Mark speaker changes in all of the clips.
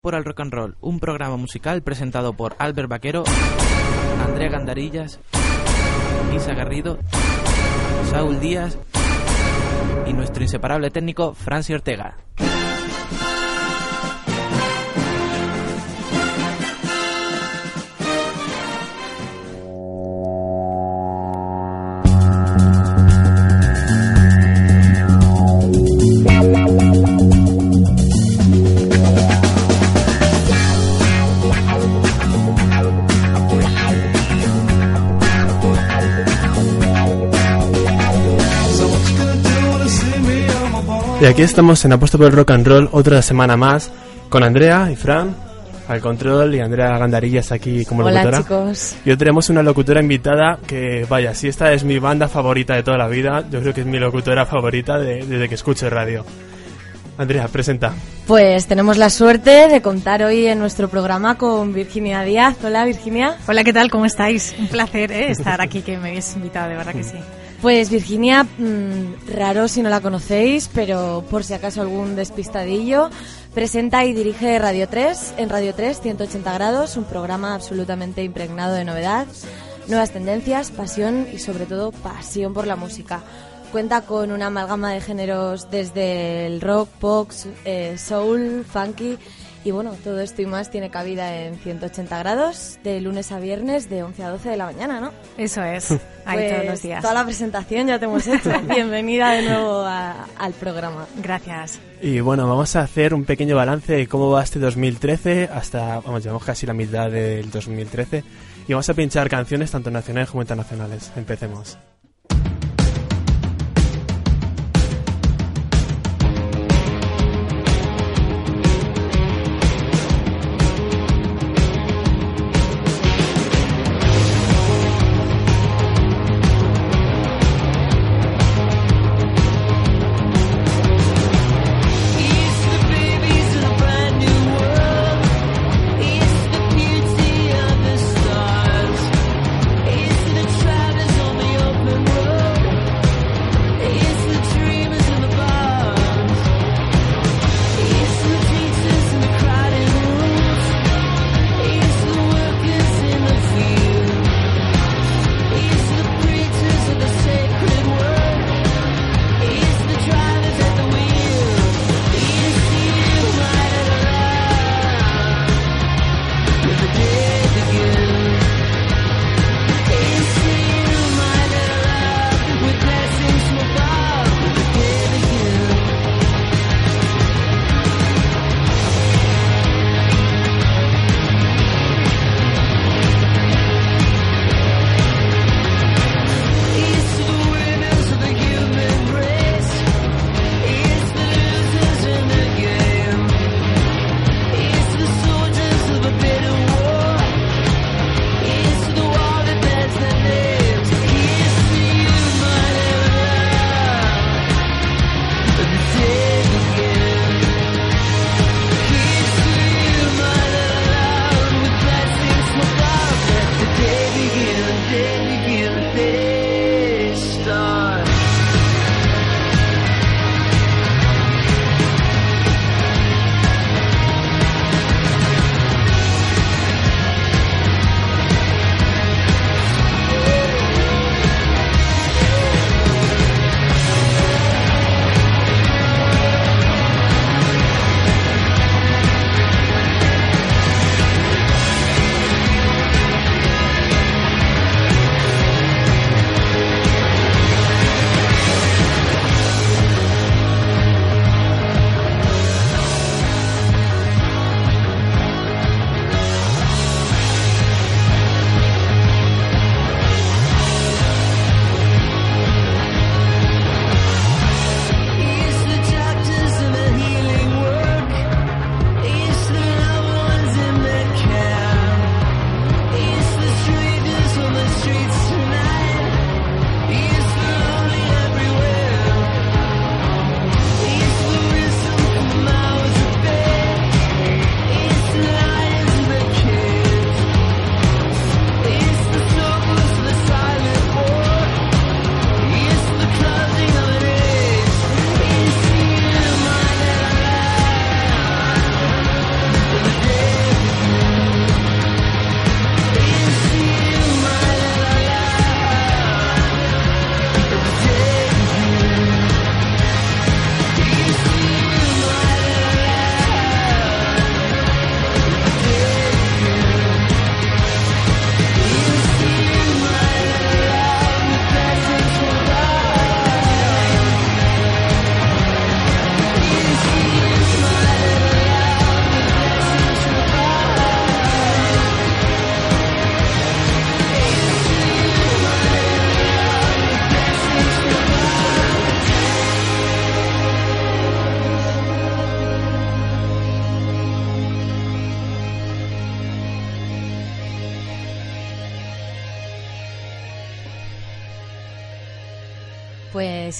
Speaker 1: por al rock and roll, un programa musical presentado por Albert Vaquero, Andrea Gandarillas, Isa Garrido, Saúl Díaz y nuestro inseparable técnico Franci Ortega.
Speaker 2: Y aquí estamos en Apuesto por el Rock and Roll otra semana más con Andrea y Fran al control y Andrea Gandarillas aquí como
Speaker 3: Hola
Speaker 2: locutora.
Speaker 3: chicos.
Speaker 2: Y hoy tenemos una locutora invitada que, vaya, si esta es mi banda favorita de toda la vida, yo creo que es mi locutora favorita de- desde que escucho radio. Andrea, presenta.
Speaker 3: Pues tenemos la suerte de contar hoy en nuestro programa con Virginia Díaz. Hola Virginia.
Speaker 4: Hola, ¿qué tal? ¿Cómo estáis? Un placer ¿eh? estar aquí, que me habéis invitado, de verdad que sí.
Speaker 3: Pues Virginia, mm, raro si no la conocéis, pero por si acaso algún despistadillo, presenta y dirige Radio 3 en Radio 3 180 grados, un programa absolutamente impregnado de novedad, nuevas tendencias, pasión y sobre todo pasión por la música. Cuenta con una amalgama de géneros desde el rock, pop, eh, soul, funky y bueno, todo esto y más tiene cabida en 180 grados de lunes a viernes de 11 a 12 de la mañana, ¿no?
Speaker 4: Eso es, ahí
Speaker 3: Pues,
Speaker 4: todos los días.
Speaker 3: Toda la presentación ya te hemos hecho. Bienvenida de nuevo a- al programa.
Speaker 4: Gracias.
Speaker 2: Y bueno, vamos a hacer un pequeño balance de cómo va este 2013 hasta, vamos, llevamos casi la mitad del 2013 y vamos a pinchar canciones tanto nacionales como internacionales. Empecemos.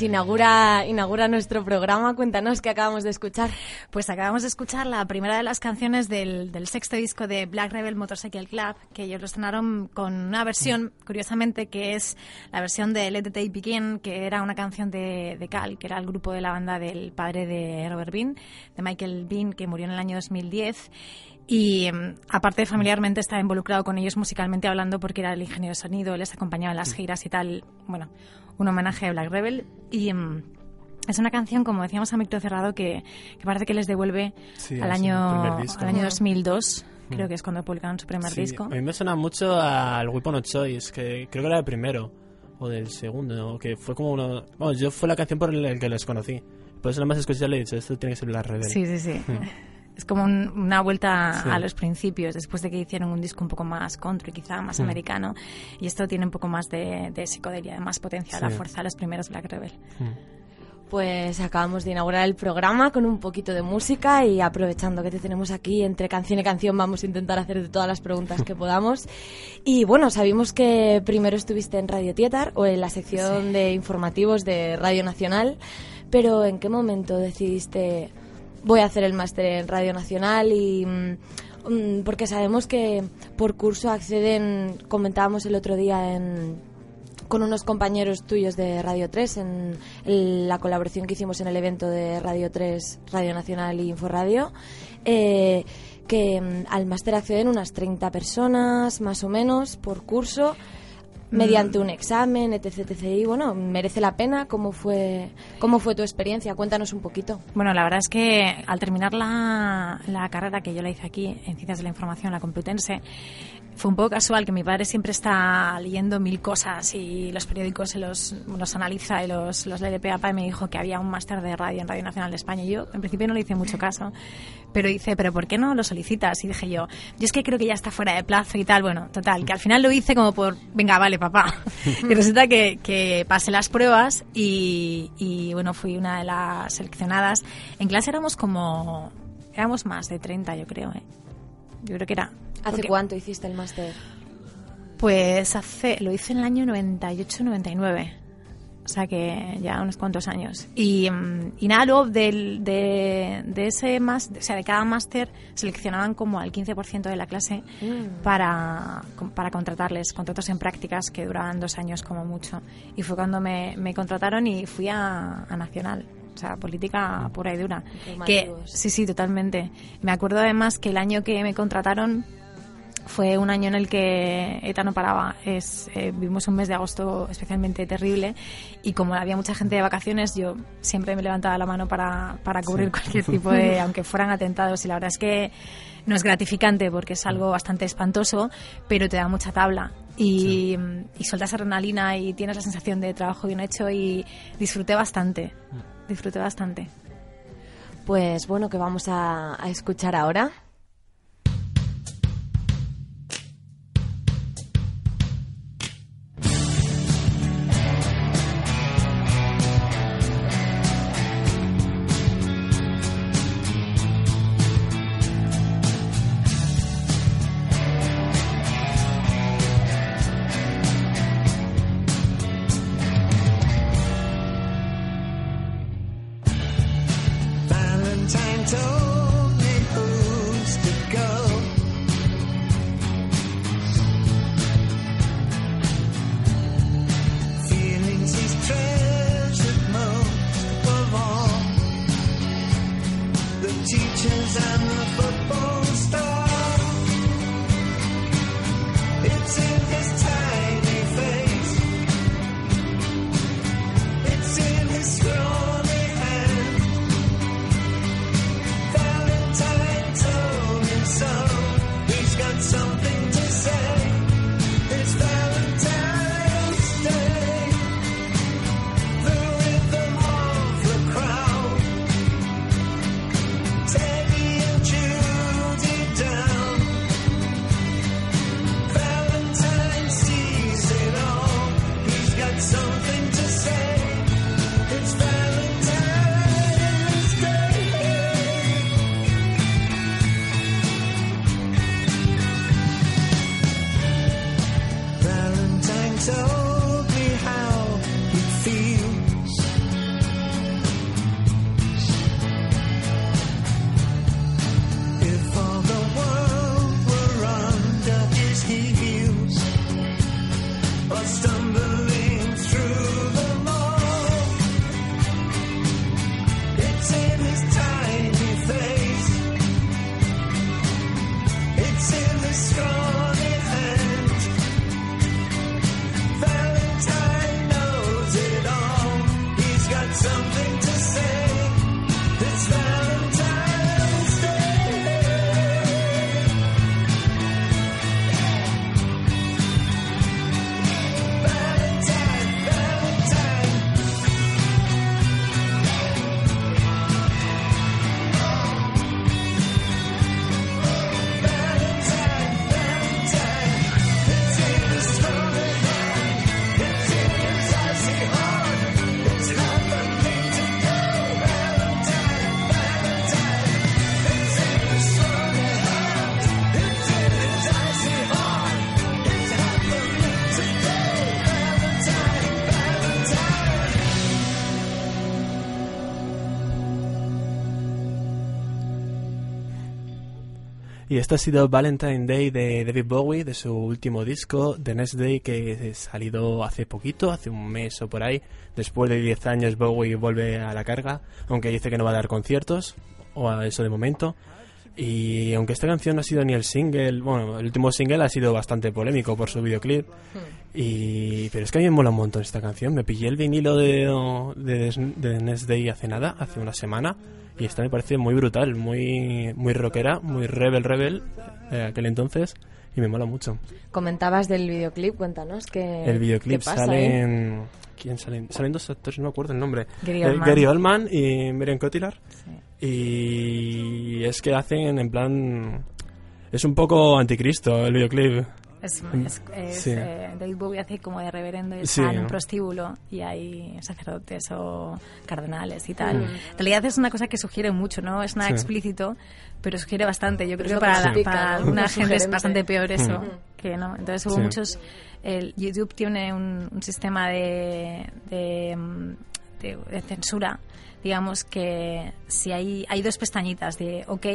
Speaker 3: Pues inaugura, inaugura nuestro programa. Cuéntanos qué acabamos de escuchar.
Speaker 4: Pues acabamos de escuchar la primera de las canciones del, del sexto disco de Black Rebel Motorcycle Club, que ellos lo estrenaron con una versión, curiosamente, que es la versión de Let the Day Begin, que era una canción de, Cal, que era el grupo de la banda del padre de Robert Bean, de Michael Bean, que murió en el año 2010. Y mm, aparte familiarmente estaba involucrado con ellos musicalmente hablando porque era el ingeniero de sonido, él les acompañaba en las giras y tal. Bueno, un homenaje a Black Rebel. Y mm, es una canción, como decíamos a micro cerrado, que, que parece que les devuelve
Speaker 2: Sí,
Speaker 4: al año, al año 2002.
Speaker 2: Mm.
Speaker 4: Creo que es cuando publicaron su primer
Speaker 2: Sí,
Speaker 4: disco.
Speaker 2: A mí me suena mucho al Weapon of Choice, que creo que era el primero, o del segundo, ¿no? que fue como uno... Vamos, yo fue la canción por el que les conocí. Por eso nada más escuché le he dicho, esto tiene que ser Black Rebel.
Speaker 4: Sí, sí, sí. Es como un- una vuelta
Speaker 2: Sí.
Speaker 4: a los principios, después de que hicieron un disco un poco más country, quizá más
Speaker 2: Mm.
Speaker 4: americano. Y esto tiene un poco más de, de psicodelia, de más potencia,
Speaker 2: Sí.
Speaker 4: la fuerza de los primeros Black Rebel.
Speaker 2: Mm.
Speaker 3: Pues acabamos de inaugurar el programa con un poquito de música y aprovechando que te tenemos aquí entre canción y canción vamos a intentar hacerte todas las preguntas que podamos. Y bueno, sabemos que primero estuviste en Radio Tietar o en la sección de informativos de Radio Nacional, pero ¿en qué momento decidiste voy a hacer el máster en Radio Nacional y mm, mm, porque sabemos que por curso acceden, comentábamos el otro día en con unos compañeros tuyos de Radio 3 en el- la colaboración que hicimos en el evento de Radio 3, Radio Nacional y Inforadio, eh, que mm, al máster acceden unas 30 personas más o menos por curso mediante un examen, etc, etc. Y bueno, merece la pena. ¿Cómo fue, cómo fue tu experiencia? Cuéntanos un poquito.
Speaker 4: Bueno, la verdad es que al terminar la, la carrera que yo la hice aquí en Ciencias de la Información, la Complutense, fue un poco casual que mi padre siempre está leyendo mil cosas y los periódicos los, los analiza y los, los lee de pe a pa y me dijo que había un máster de radio en Radio Nacional de España. Y yo, en principio, no le hice mucho caso, pero dice, ¿pero por qué no lo solicitas? Y dije yo, yo es que creo que ya está fuera de plazo y tal. Bueno, total, que al final lo hice como por, venga, vale, papá. y resulta que, que pasé las pruebas y, y, bueno, fui una de las seleccionadas. En clase éramos como, éramos más de 30, yo creo, ¿eh? Yo creo que era.
Speaker 3: ¿Hace
Speaker 4: porque-
Speaker 3: cuánto hiciste el máster?
Speaker 4: Pues hace, lo hice en el año 98-99. O sea que ya unos cuantos años. Y, mm, y nada, luego del, de, de ese máster, o sea, de cada máster seleccionaban como al 15% de la clase
Speaker 3: Mm.
Speaker 4: para, para contratarles, contratos en prácticas que duraban dos años como mucho. Y fue cuando me, me contrataron y fui a, a Nacional. O sea, política pura y dura. Que, sí, sí, totalmente. Me acuerdo además que el año que me contrataron fue un año en el que ETA no paraba. Es, eh, vivimos un mes de agosto especialmente terrible y como había mucha gente de vacaciones, yo siempre me levantaba la mano para, para cubrir cualquier tipo de, aunque fueran atentados. Y la verdad es que no es gratificante porque es algo bastante espantoso, pero te da mucha tabla. Y, y sueltas adrenalina y tienes la sensación de trabajo bien hecho y disfruté bastante. Disfruté bastante.
Speaker 3: Pues bueno, que vamos a escuchar ahora.
Speaker 2: Este ha sido Valentine Day de David Bowie, de su último disco, The Next Day, que salido hace poquito, hace un mes o por ahí. Después de 10 años Bowie vuelve a la carga, aunque dice que no va a dar conciertos, o a eso de momento. Y aunque esta canción no ha sido ni el single, bueno, el último single ha sido bastante polémico por su videoclip. Y, pero es que a mí me mola un montón esta canción. Me pillé el vinilo de, de, de Next Day hace nada, hace una semana. Y esta me parece muy brutal, muy, muy rockera, muy rebel rebel de aquel entonces. Y me mola mucho.
Speaker 3: Comentabas del videoclip, cuéntanos que
Speaker 2: El videoclip
Speaker 3: qué pasa
Speaker 2: sale
Speaker 3: ahí?
Speaker 2: en... ¿Quién salen? Salen dos actores, no me acuerdo el nombre.
Speaker 4: Gary
Speaker 2: Eh,
Speaker 4: Oldman.
Speaker 2: Gary Oldman y Marion Cotillard.
Speaker 4: Sí.
Speaker 2: Y es que hacen en plan... Es un poco anticristo el videoclip.
Speaker 4: Es, es- es,
Speaker 2: Sí.
Speaker 4: eh, David Bowie hace como de reverendo y
Speaker 2: Sí.
Speaker 4: está en un prostíbulo y hay sacerdotes o cardenales y tal.
Speaker 2: Mm.
Speaker 4: En realidad es una cosa que sugiere mucho, no es nada
Speaker 2: Sí.
Speaker 4: explícito, pero sugiere bastante. Yo creo que para, la- alguna gente es bastante peor eso
Speaker 2: Mm.
Speaker 4: que no. Entonces hubo
Speaker 2: Sí.
Speaker 4: muchos... El YouTube tiene un, un sistema de, de, mm, de- de censura digamos que si hay hay dos pestañitas de OK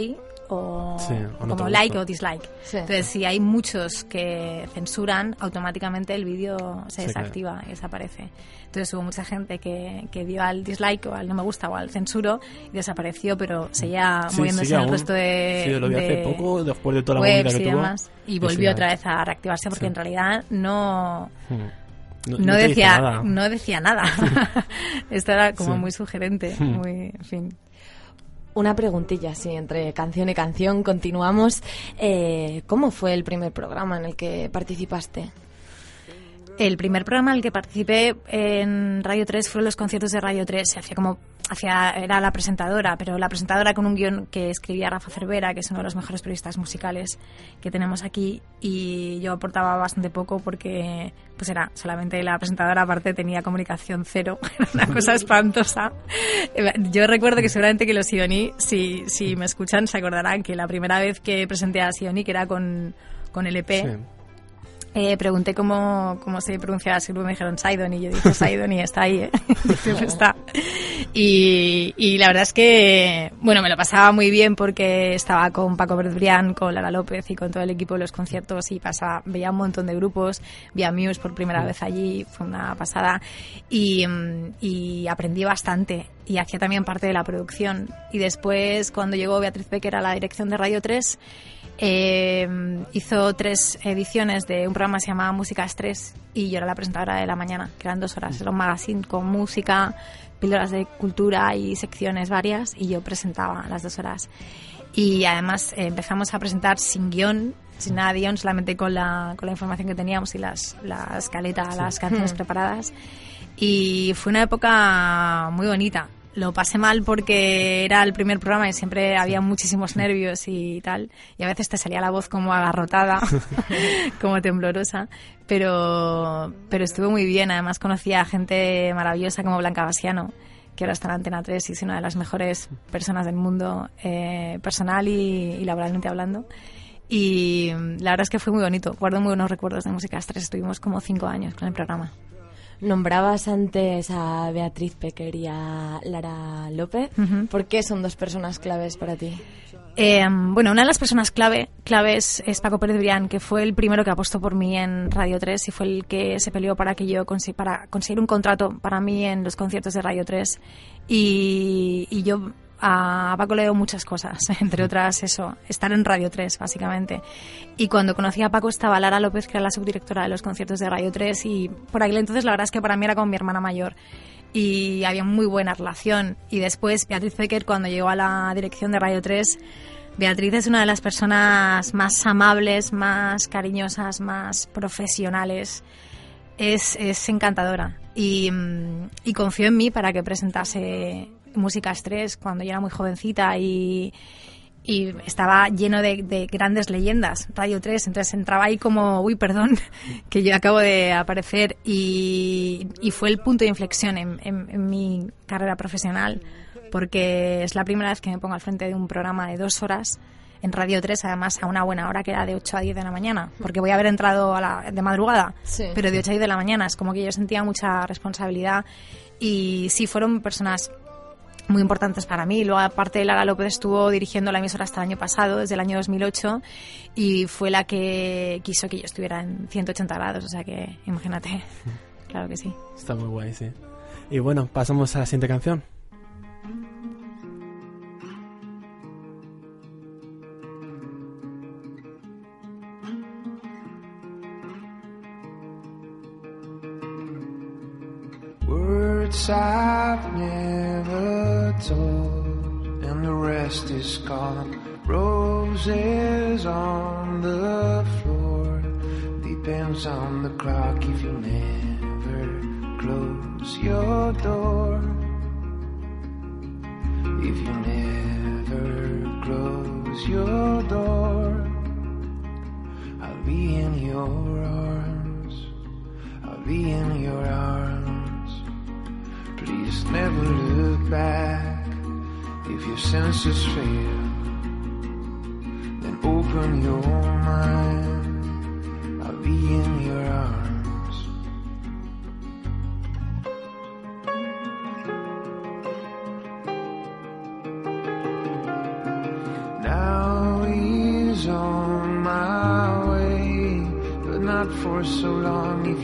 Speaker 4: o
Speaker 2: Sí, o no te
Speaker 4: como like o dislike.
Speaker 3: Sí.
Speaker 4: Entonces, si hay muchos que censuran, automáticamente el vídeo se
Speaker 2: Sí,
Speaker 4: desactiva y desaparece. Entonces, hubo mucha gente que, que dio al dislike o al no me gusta o al censuro y desapareció, pero seguía
Speaker 2: Sí,
Speaker 4: moviéndose en el
Speaker 2: aún.
Speaker 4: resto de.
Speaker 2: Sí, lo vi hace
Speaker 4: de
Speaker 2: poco, después de toda la movida que
Speaker 4: y
Speaker 2: tuvo.
Speaker 4: demás. Y volvió otra vez a reactivarse porque
Speaker 2: Sí.
Speaker 4: en realidad no.
Speaker 2: Mm.
Speaker 4: No, decía
Speaker 2: nada.
Speaker 4: no decía nada. Esto era como
Speaker 2: Sí.
Speaker 4: muy sugerente,
Speaker 2: Mm.
Speaker 4: muy, en fin.
Speaker 3: Una preguntilla, sí, entre canción y canción continuamos. Eh, ¿Cómo fue el primer programa en el que participaste?
Speaker 4: El primer programa en el que participé en Radio 3 fueron los conciertos de Radio 3. Se hacía como hacía, era la presentadora, pero la presentadora con un guion que escribía Rafa Cervera, que es uno de los mejores periodistas musicales que tenemos aquí, y yo aportaba bastante poco porque pues era solamente la presentadora, aparte tenía comunicación cero, era una cosa espantosa. Yo recuerdo que seguramente que los Sioni, si, si me escuchan, se acordarán que la primera vez que presenté a Sioni, que era con, con el EP,
Speaker 2: Sí.
Speaker 4: Eh, pregunté cómo, cómo se pronunciaba su grupo, me dijeron Saidon y yo dije Saidon y está ahí, ¿eh? Siempre está. Y, y la verdad es que, bueno, me lo pasaba muy bien porque estaba con Paco Bertrián, con Lara López y con todo el equipo de los conciertos y pasaba, veía un montón de grupos, vi a Muse por primera vez allí, fue una pasada y, mm, y aprendí bastante y hacía también parte de la producción. Y después, cuando llegó Beatriz Becker a la dirección de Radio 3, eh, hizo tres ediciones de un programa que se llamaba Música Estrés y yo era la presentadora de la mañana, que eran dos horas. Era un magazine con música, píldoras de cultura y secciones varias y yo presentaba las dos horas. Y además eh, empezamos a presentar sin guion, sin nada de guion, solamente con la, con la información que teníamos y las, la escaleta, las canciones preparadas. Y fue una época muy bonita. Lo pasé mal porque era el primer programa y siempre había muchísimos nervios y tal. Y a veces te salía la voz como agarrotada, como temblorosa. Pero, pero estuvo muy bien. Además conocí a gente maravillosa como Blanca Basiano, que ahora está en Antena 3 y es una de las mejores personas del mundo, eh, personal y, y laboralmente hablando. Y la verdad es que fue muy bonito. Guardo muy buenos recuerdos de Música 3. Estuvimos como cinco años con el programa.
Speaker 3: Nombrabas antes a Beatriz Pecker y a Lara López. ¿Por qué son dos personas claves para ti?
Speaker 4: Eh, bueno, una de las personas clave, claves es Paco Pérez Brián, que fue el primero que apostó por mí en Radio 3 y fue el que se peleó para que yo consi- para conseguir un contrato para mí en los conciertos de Radio 3. Y, y yo a Paco le debo muchas cosas, entre otras eso, estar en Radio 3, básicamente. Y cuando conocí a Paco estaba Lara López, que era la subdirectora de los conciertos de Radio 3, y por aquel entonces la verdad es que para mí era como mi hermana mayor y había muy buena relación. Y después Beatriz Becker, cuando llegó a la dirección de Radio 3, Beatriz es una de las personas más amables, más cariñosas, más profesionales. Es, es encantadora y, mm, y confió en mí para que presentase Música Estrés cuando yo era muy jovencita y, y estaba lleno de, de grandes leyendas, Radio 3, entonces entraba ahí como, uy, perdón, que yo acabo de aparecer y, y fue el punto de inflexión en, en- en mi carrera profesional, porque es la primera vez que me pongo al frente de un programa de dos horas en Radio 3, además a una buena hora que era de 8 a 10 de la mañana, porque voy a haber entrado a la, de madrugada,
Speaker 3: Sí.
Speaker 4: pero de 8 a 10 de la mañana, es como que yo sentía mucha responsabilidad y sí, fueron personas muy importantes para mí. Luego, aparte, Lara López estuvo dirigiendo la emisora hasta el año pasado, desde el año 2008, y fue la que quiso que yo estuviera en 180 grados. O sea que, imagínate. Claro que sí.
Speaker 2: Está muy guay, sí. Y bueno, pasamos a la siguiente canción.
Speaker 5: Words I've never told, and the rest is gone. Roses on the floor, depends on the clock if you never close your door. If you never close your door, I'll be in your arms. I'll be in your arms. Please never look back. If your senses fail, then open your mind. I'll be in your arms. Now he's on my way, but not for so long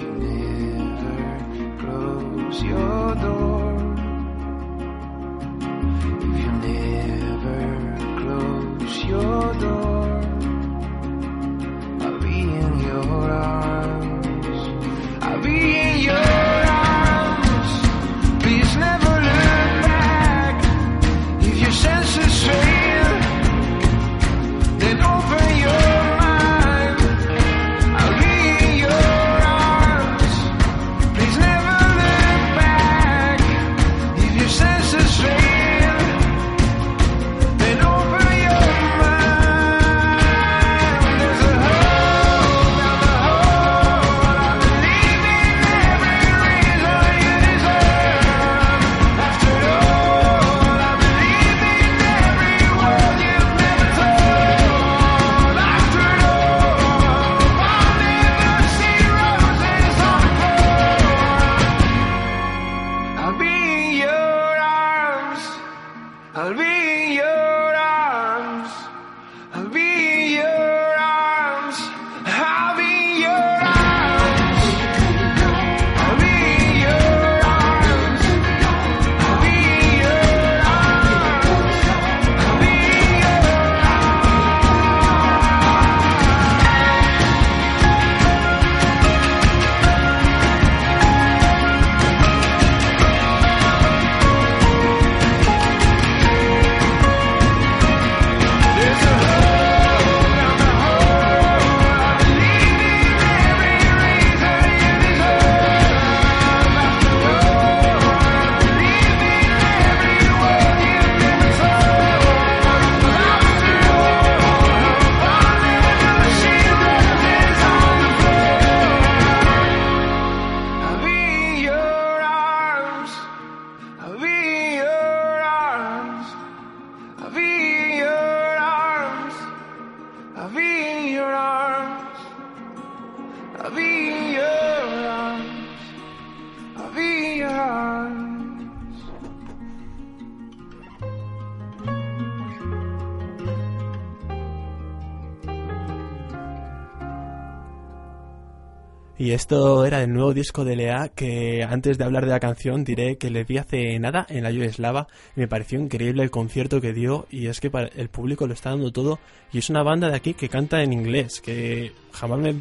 Speaker 2: Y esto era el nuevo disco de Lea que antes de hablar de la canción diré que le vi hace nada en la Yugoslava y me pareció increíble el concierto que dio y es que para el público lo está dando todo y es una banda de aquí que canta en inglés que jamás me,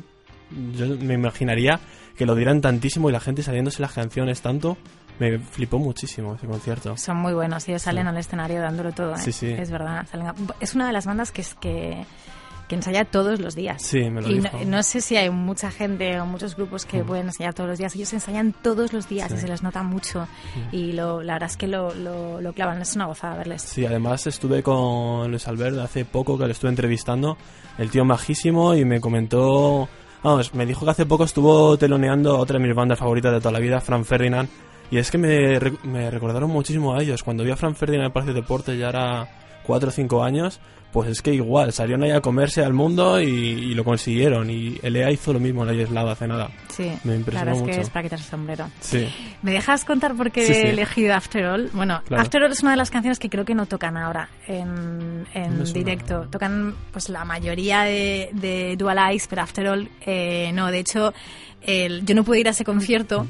Speaker 2: yo me imaginaría que lo dieran tantísimo y la gente saliéndose las canciones tanto me flipó muchísimo ese concierto.
Speaker 4: Son muy buenos, ellos salen al escenario dándolo todo. ¿eh?
Speaker 2: Sí, sí.
Speaker 4: Es verdad. salen a- Es una de las bandas que, es que, que ensaya todos los días.
Speaker 2: Sí, me lo
Speaker 4: y
Speaker 2: dijo.
Speaker 4: no, no sé si hay mucha gente o muchos grupos que pueden ensayar todos los días. Ellos ensayan todos los días
Speaker 2: Sí.
Speaker 4: y se les nota mucho. Y lo, la verdad es que lo, lo, lo clavan. Es una gozada verles.
Speaker 2: Sí, además estuve con Luis Albert hace poco que lo estuve entrevistando, el tío majísimo y me comentó, vamos, me dijo que hace poco estuvo teloneando a otra de mis bandas favoritas de toda la vida, Fran Ferdinand, y es que me, me recordaron muchísimo a ellos. Cuando vi a Fran Ferdinand en el Palacio de Deportes ya era 4 o 5 años, pues es que igual, salieron ahí a comerse al mundo y, y lo consiguieron. Y LA hizo lo mismo en aislado hace nada.
Speaker 4: Sí,
Speaker 2: Me
Speaker 4: la
Speaker 2: impresionó
Speaker 4: verdad es que es para quitarse el sombrero.
Speaker 2: Sí.
Speaker 4: ¿Me dejas contar por qué
Speaker 2: Sí, sí.
Speaker 4: he elegido After All? Bueno,
Speaker 2: Claro.
Speaker 4: After All es una de las canciones que creo que no tocan ahora en, en directo. Tocan pues la mayoría de, de Dual Eyes, pero After All eh, no. De hecho, el- yo no pude ir a ese concierto.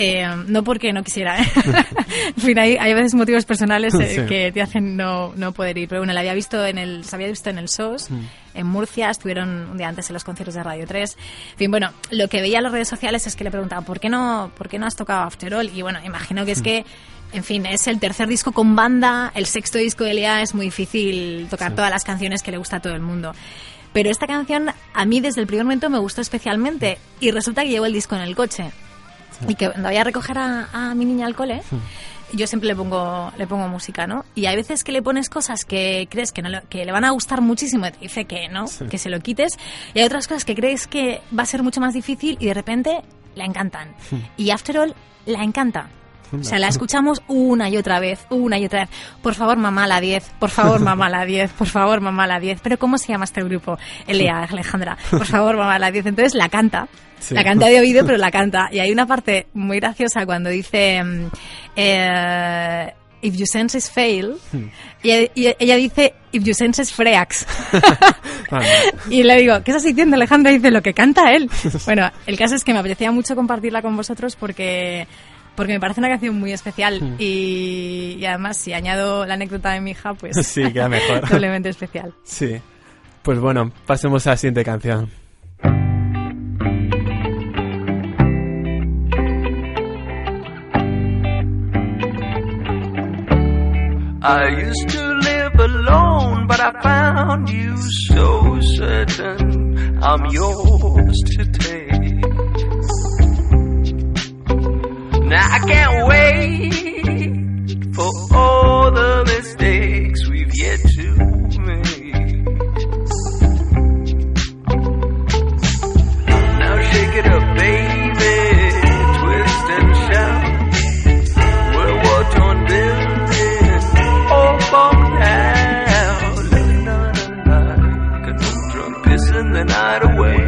Speaker 4: Eh, no porque no quisiera, ¿eh? en fin, hay, hay veces motivos personales eh,
Speaker 2: Sí.
Speaker 4: que te hacen no, no poder ir. Pero bueno, la había visto en el, se había visto en el SOS,
Speaker 2: Mm.
Speaker 4: en Murcia, estuvieron un día antes en los conciertos de Radio 3. En fin, bueno, lo que veía en las redes sociales es que le preguntaban, ¿por qué no, por qué no has tocado After All? Y bueno, imagino que es que, en fin, es el tercer disco con banda, el sexto disco de Lea, es muy difícil tocar
Speaker 2: Sí.
Speaker 4: todas las canciones que le gusta a todo el mundo. Pero esta canción a mí desde el primer momento me gustó especialmente y resulta que llevo el disco en el coche. Y que cuando voy a recoger a, a mi niña al cole, yo siempre le pongo, le pongo música, ¿no? Y hay veces que le pones cosas que crees que, no le, que le van a gustar muchísimo y te dice que no,
Speaker 2: Sí.
Speaker 4: que se lo quites. Y hay otras cosas que crees que va a ser mucho más difícil y de repente la encantan. Y After All la encanta. O sea, la escuchamos una y otra vez, una y otra vez. Por favor, mamá, la 10. Por favor, mamá, la 10. Por favor, mamá, la 10. Pero ¿cómo se llama este grupo? Elia, Alejandra. Por favor, mamá, la 10. Entonces la canta.
Speaker 2: Sí.
Speaker 4: La canta de oído, pero la canta. Y hay una parte muy graciosa cuando dice... mm, eh, If your senses fail, y ella, y ella dice, if your senses freaks.
Speaker 2: Vale.
Speaker 4: Y le digo, ¿qué estás diciendo, Alejandra? Y dice, lo que canta él. Bueno, el caso es que me apetecía mucho compartirla con vosotros porque, porque me parece una canción muy especial.
Speaker 2: Hmm.
Speaker 4: Y, y además, si añado la anécdota de mi hija, pues
Speaker 2: Sí, queda mejor.
Speaker 4: doblemente especial.
Speaker 2: Sí. Pues bueno, pasemos a la siguiente canción.
Speaker 6: I used to live alone, but I found you so certain I'm yours to take. Now I can't wait for all the mistakes we've yet to make. Now shake it up, baby, twist and shout. World war torn building, all falling. Love not unlike a no drunk pissing the night away.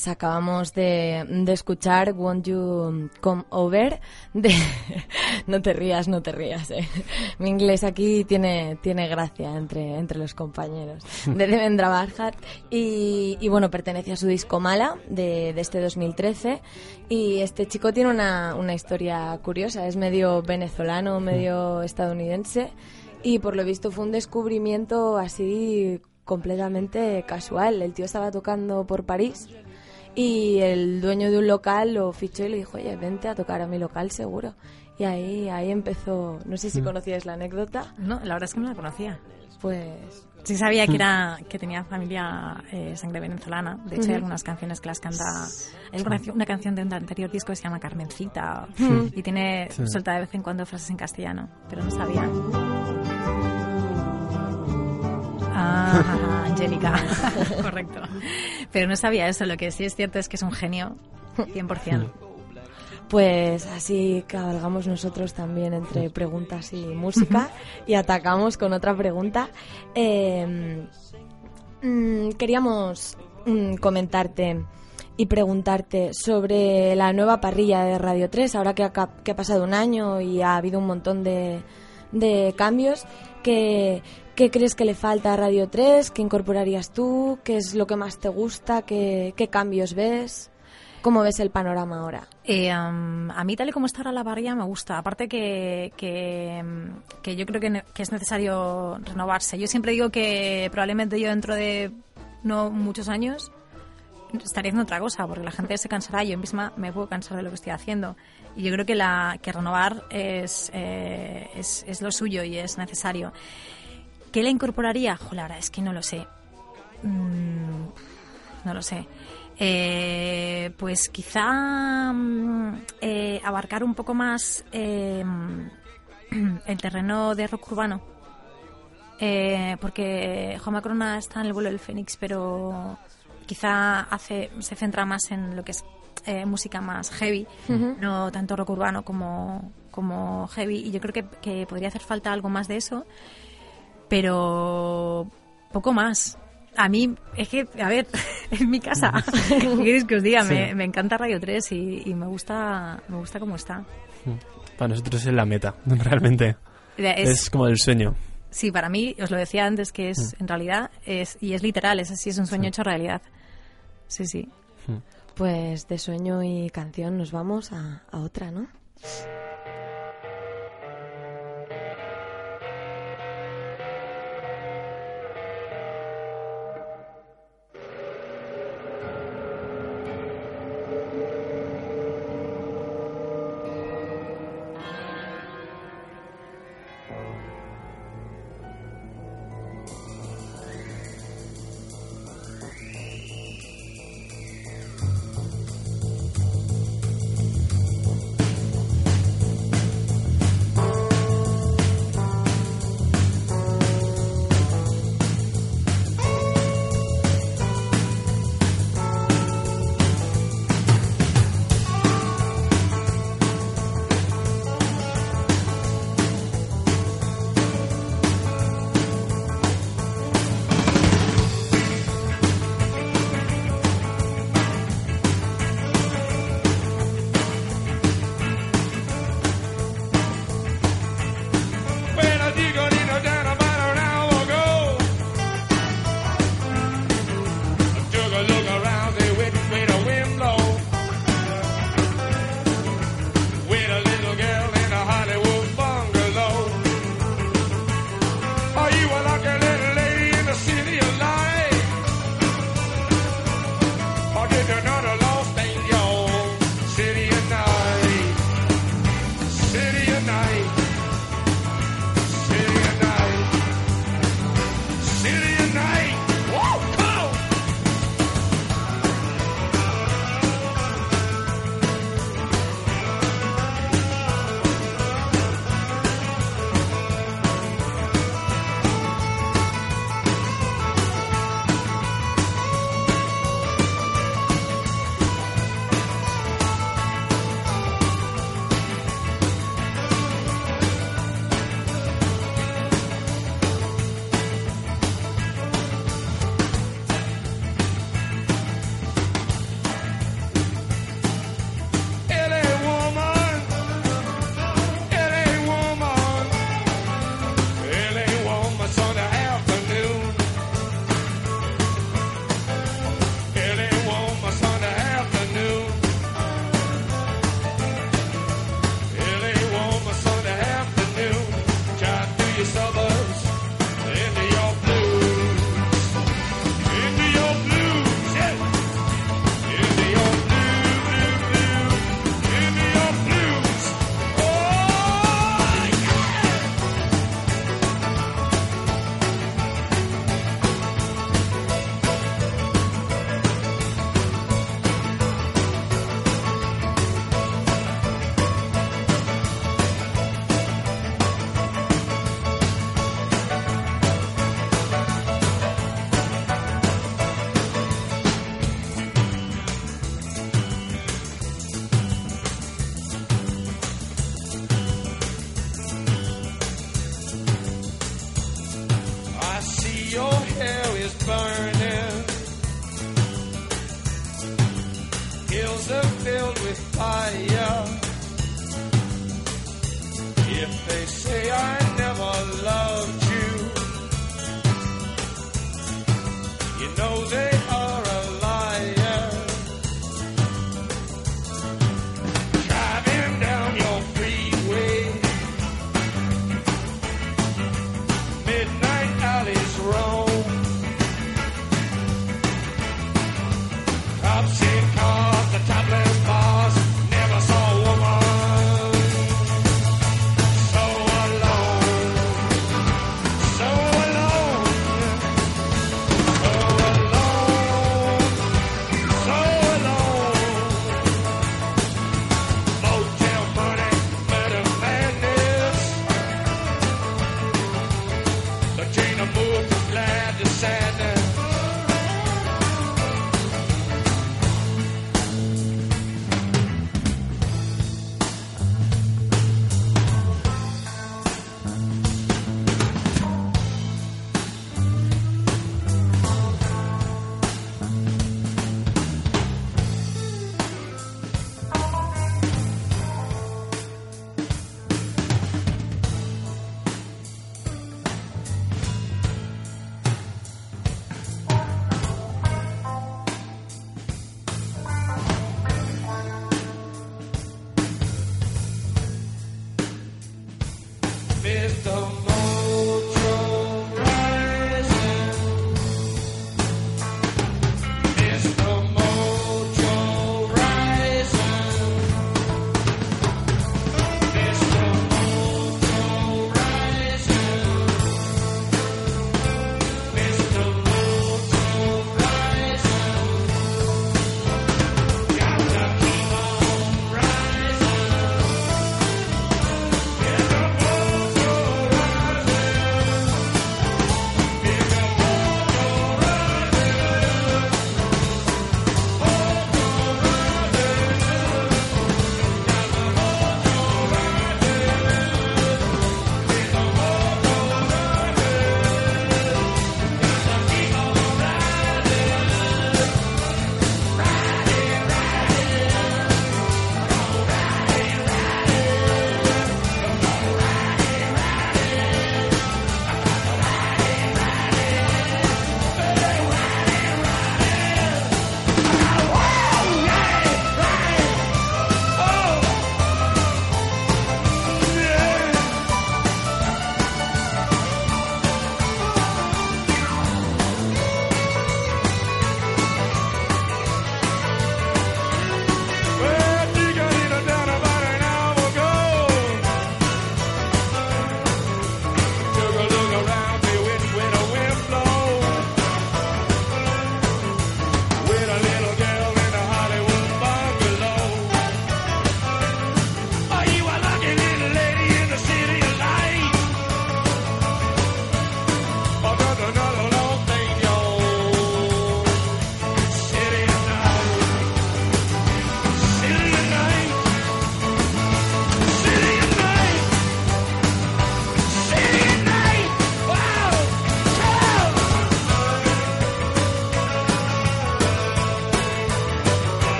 Speaker 3: Pues acabamos de, de escuchar Won't You Come Over de... no te rías, no te rías. eh. Mi inglés aquí tiene, tiene gracia entre, entre los compañeros. De Devendra Banhart. Y, y bueno, pertenece a su disco Mala de, de este 2013. Y este chico tiene una, una historia curiosa. Es medio venezolano, medio estadounidense. Y por lo visto fue un descubrimiento así completamente casual. El tío estaba tocando por París y el dueño de un local lo fichó y le dijo, oye, vente a tocar a mi local seguro. Y ahí, ahí empezó, no sé si conocíais la anécdota,
Speaker 4: No, la verdad es que no la conocía.
Speaker 3: pues
Speaker 4: Sí sabía que era que tenía familia eh, sangre venezolana. De hecho, hay algunas canciones que las canta. Hay una, una canción de un anterior disco que se llama Carmencita y tiene
Speaker 2: Sí.
Speaker 4: suelta de vez en cuando frases en castellano, pero no sabía. Ah, Angélica, correcto. Pero no sabía eso. Lo que sí es cierto es que es un genio, 100%.
Speaker 3: Pues así cabalgamos nosotros también entre preguntas y música y atacamos con otra pregunta. Eh, mm, queríamos mm, comentarte y preguntarte sobre la nueva parrilla de Radio 3, ahora que ha, que pasado un año y ha habido un montón de, de cambios. ¿Qué, ¿Qué crees que le falta a Radio 3? ¿Qué incorporarías tú? ¿Qué es lo que más te gusta? ¿Qué, qué cambios ves? ¿Cómo ves el panorama ahora?
Speaker 4: Eh, um, a mí, tal y como está ahora la parrilla, me gusta. Aparte que, que, mm, que yo creo que, que es necesario renovarse. Yo siempre digo que probablemente yo dentro de no muchos años estaré haciendo otra cosa, porque la gente se cansará. Yo misma me puedo cansar de lo que estoy haciendo. Y yo creo que, la, que renovar es, eh, es, es lo suyo y es necesario. ¿Qué le incorporaría? Jo, la verdad es que no lo sé. Mm, no lo sé. Eh, pues quizá mm, eh, abarcar un poco más eh, el terreno de rock urbano. Eh, porque Juan Corona está en el vuelo del Fénix, pero quizá hace, se centra más en lo que es eh, música más heavy, no tanto rock urbano como, como heavy. Y yo creo que, que podría hacer falta algo más de eso, pero poco más. A mí, es que, a ver, en mi casa, ¿qué queréis que os diga? Me, me encanta Radio 3 y, y me gusta me gusta cómo está.
Speaker 2: Para nosotros es la meta, realmente.
Speaker 4: Es-
Speaker 2: Es, como el sueño.
Speaker 4: Sí, para mí, os lo decía antes, que es, en realidad, es, y es literal, es así, es un sueño hecho realidad. Sí, sí.
Speaker 3: Pues de sueño y canción nos vamos a, a otra, ¿no?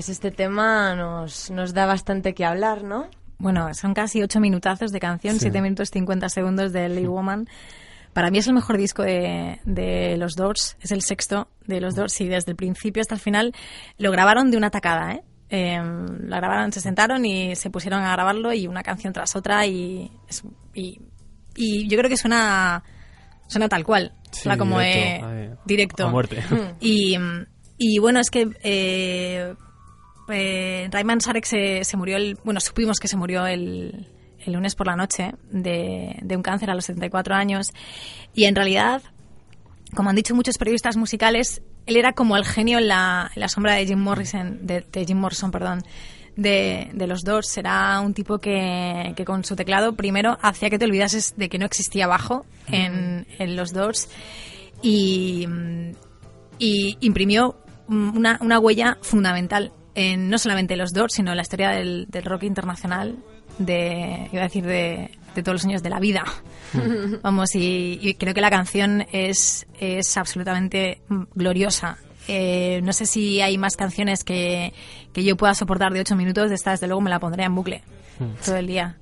Speaker 3: Pues este tema nos, nos da bastante que hablar, ¿no?
Speaker 4: Bueno, son casi ocho minutazos de canción,
Speaker 2: Sí.
Speaker 4: siete minutos cincuenta segundos de Lee Woman. Para mí es el mejor disco de, de los Doors, es el sexto de los Doors y desde el principio hasta el final lo grabaron de una tacada, ¿eh? Eh, la grabaron, se sentaron y se pusieron a grabarlo y una canción tras otra y, es- y, y yo creo que suena, suena tal cual,
Speaker 2: Sí,
Speaker 4: suena como
Speaker 2: directo,
Speaker 4: eh,
Speaker 2: eh,
Speaker 4: directo.
Speaker 2: a muerte.
Speaker 4: Y, y bueno, es que eh, eh, Rayman Sarek se, se murió, el, bueno, supimos que se murió el, el lunes por la noche de, de un cáncer a los 74 años. Y en realidad, como han dicho muchos periodistas musicales, él era como el genio en la, en la sombra de Jim Morrison, de, de Jim Morrison, perdón, de, de los Doors. Era un tipo que, que con su teclado primero hacía que te olvidases de que no existía bajo en, en los Doors y, y imprimió una, una huella fundamental en no solamente los Doors, sino en la historia del, del rock internacional, de, iba a decir, de, de todos los años de la vida. Vamos, y, y creo que la canción es, es absolutamente mm, gloriosa. Eh, no sé si hay más canciones que, que yo pueda soportar de 8 minutos, de esta desde luego me la pondré en bucle todo el día.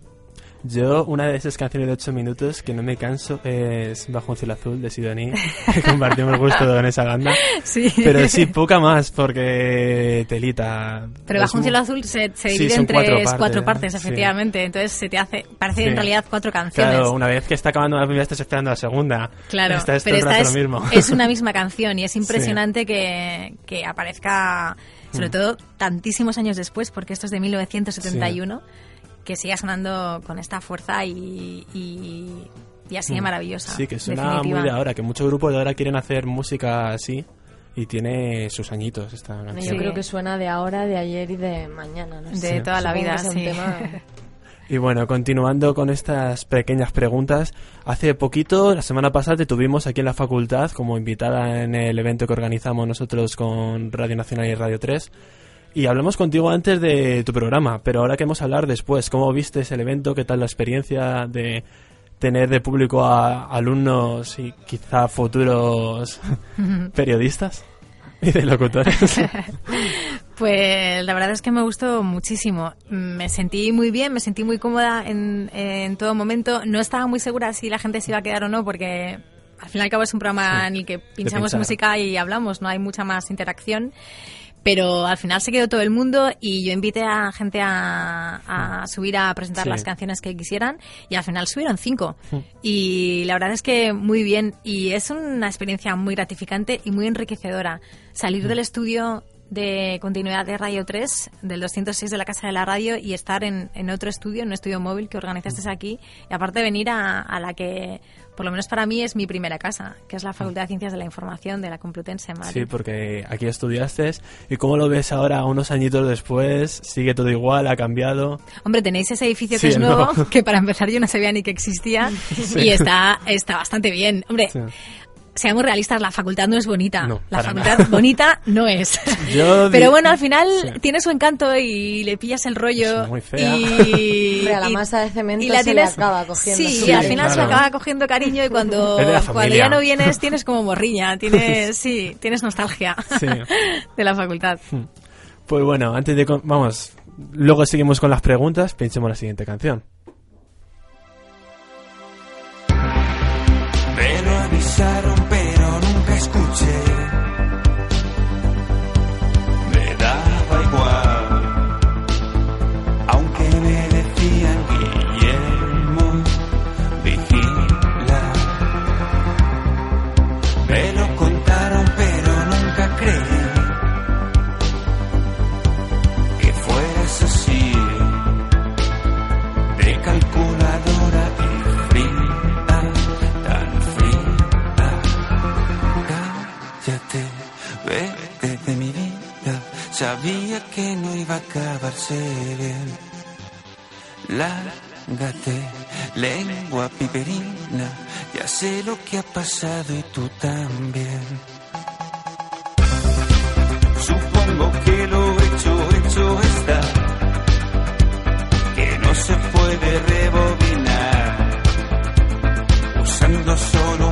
Speaker 2: Yo, una de esas canciones de 8 minutos que no me canso es Bajo un cielo azul de Sidoní, que compartimos gusto con esa banda.
Speaker 4: Sí.
Speaker 2: Pero sí, poca más, porque telita.
Speaker 4: Pero Bajo un cielo azul se, se
Speaker 2: Sí,
Speaker 4: divide
Speaker 2: son
Speaker 4: en
Speaker 2: cuatro
Speaker 4: tres,
Speaker 2: partes,
Speaker 4: cuatro partes,
Speaker 2: sí.
Speaker 4: efectivamente. Entonces se te hace, parece
Speaker 2: Sí.
Speaker 4: en realidad cuatro canciones.
Speaker 2: Claro, una vez que está acabando la primera, estás esperando la segunda.
Speaker 4: Claro,
Speaker 2: Esta es
Speaker 4: pero esta es,
Speaker 2: lo mismo.
Speaker 4: es una misma canción y es impresionante que, que aparezca, sobre
Speaker 2: Mm.
Speaker 4: todo tantísimos años después, porque esto es de 1971, que siga sonando con esta fuerza y, y, y así de maravillosa.
Speaker 2: Mm. Sí, que suena
Speaker 4: definitiva.
Speaker 2: muy de ahora, que muchos grupos de ahora quieren hacer música así y tiene sus añitos esta
Speaker 3: Yo
Speaker 2: canción.
Speaker 4: Sí.
Speaker 3: creo que suena de ahora, de ayer y de mañana. No
Speaker 4: De
Speaker 3: sé.
Speaker 4: toda la vida,
Speaker 3: que sea un
Speaker 4: sí.
Speaker 3: tema-
Speaker 2: Y bueno, continuando con estas pequeñas preguntas, hace poquito, la semana pasada, te tuvimos aquí en la facultad como invitada en el evento que organizamos nosotros con Radio Nacional y Radio 3. Y hablamos contigo antes de tu programa, pero ahora queremos hablar después. ¿Cómo viste el evento? ¿Qué tal la experiencia de tener de público a alumnos y quizá futuros periodistas y de locutores?
Speaker 4: Pues la verdad es que me gustó muchísimo. Me sentí muy bien, me sentí muy cómoda en, en todo momento. No estaba muy segura si la gente se iba a quedar o no, porque al fin y al cabo es un programa
Speaker 2: Sí,
Speaker 4: en el que pinchamos música y hablamos, no hay mucha más interacción. Pero al final se quedó todo el mundo y yo invité a gente a, a subir a presentar
Speaker 2: Sí.
Speaker 4: las canciones que quisieran y al final subieron cinco. Y la verdad es que muy bien y es una experiencia muy gratificante y muy enriquecedora. Salir del estudio de continuidad de Radio 3, del 206 de la Casa de la Radio y estar en, en otro estudio, en un estudio móvil que organizaste aquí y aparte venir a, a la que, por lo menos para mí, es mi primera casa, que es la Facultad de Ciencias de la Información de la Complutense en Madrid.
Speaker 2: Sí, porque aquí estudiaste. ¿Y cómo lo ves ahora, unos añitos después? ¿Sigue todo igual? ¿Ha cambiado?
Speaker 4: Hombre, tenéis ese edificio
Speaker 2: Sí,
Speaker 4: que es
Speaker 2: ¿no?
Speaker 4: nuevo, que para empezar yo no sabía ni que existía y está, está bastante bien. Hombre,
Speaker 2: Sí.
Speaker 4: Seamos realistas, la facultad no es bonita.
Speaker 2: No,
Speaker 4: la facultad
Speaker 2: nada.
Speaker 4: bonita no es.
Speaker 2: Yo
Speaker 4: Pero bueno, al final
Speaker 2: Sí.
Speaker 4: tiene su encanto y le pillas el rollo.
Speaker 2: Es muy fea.
Speaker 4: Y,
Speaker 3: la masa de cemento
Speaker 4: y la
Speaker 3: se le acaba cogiendo
Speaker 4: Sí,
Speaker 3: su
Speaker 4: y al final se le acaba cogiendo cariño y cuando, ya no vienes tienes como morriña, tienes, sí, tienes nostalgia
Speaker 2: Sí.
Speaker 4: de la facultad.
Speaker 2: Pues bueno, antes de... con- Vamos, luego seguimos con las preguntas. Pensemos la siguiente canción.
Speaker 7: Nunca Sabía que no iba a acabarse bien. Lárgate, lengua piperina. Ya sé lo que ha pasado y tú también. Supongo que lo hecho, hecho está. Que no se puede rebobinar. Usando solo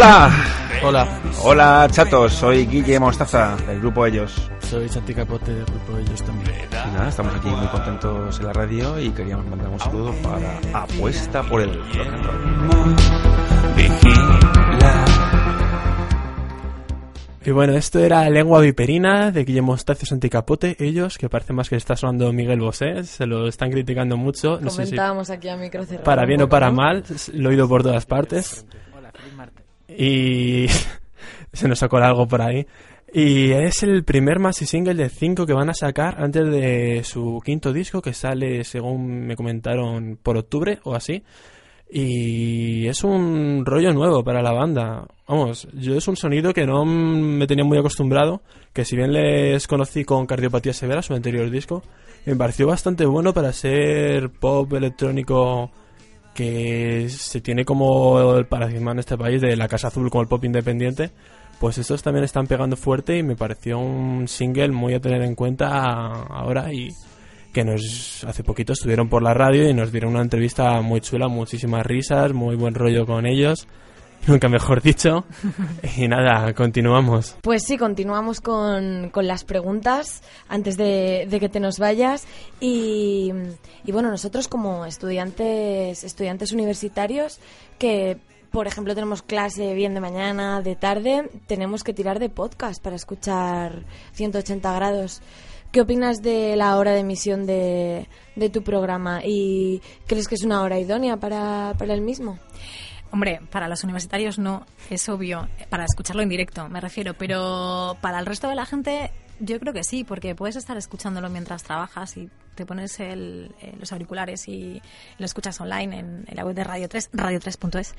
Speaker 8: Hola,
Speaker 1: Hola,
Speaker 8: hola chatos, soy Guille Mostaza del grupo Ellos.
Speaker 2: Soy Santi Capote del grupo Ellos también.
Speaker 8: Y nada, estamos aquí muy contentos en la radio y queríamos mandar un saludo para Apuesta por el Rock and Roll.
Speaker 9: Vigila.
Speaker 2: Y bueno, esto era Lengua Viperina de Guillermo Mostacio Santi Capote. Ellos, que parece más que está sonando Miguel Bosé, se lo están criticando mucho. No sé si
Speaker 3: Comentábamos aquí a micro cerrado.
Speaker 2: para bien o para
Speaker 3: ¿no?
Speaker 2: mal, lo he oído por todas partes. Y se nos sacó algo por ahí. Y es el primer maxi single de 5 que van a sacar antes de su quinto disco que sale, según me comentaron, por octubre o así. Y es un rollo nuevo para la banda. Vamos, yo es un sonido que no me tenía muy acostumbrado, que si bien les conocí con Cardiopatía Severa, su anterior disco, me pareció bastante bueno para ser pop electrónico que se tiene como el paradigma en este país de la Casa Azul como el pop independiente, pues estos también están pegando fuerte y me pareció un single muy a tener en cuenta ahora y que nos hace poquito estuvieron por la radio y nos dieron una entrevista muy chula, muchísimas risas, muy buen rollo con ellos, nunca mejor dicho. Y nada, continuamos.
Speaker 3: Pues sí, continuamos con, con las preguntas antes de, de que te nos vayas. Y, y bueno, nosotros como estudiantes, estudiantes universitarios que, por ejemplo, tenemos clase bien de mañana, de tarde, tenemos que tirar de podcast para escuchar 180 grados. ¿Qué opinas de la hora de emisión de, de tu programa? ¿Y crees que es una hora idónea para, para el mismo?
Speaker 4: Hombre, para los universitarios no, es obvio, para escucharlo en directo me refiero, pero para el resto de la gente yo creo que sí, porque puedes estar escuchándolo mientras trabajas y te pones el- eh, los auriculares y lo escuchas online en, en la web de Radio 3, radio3.es.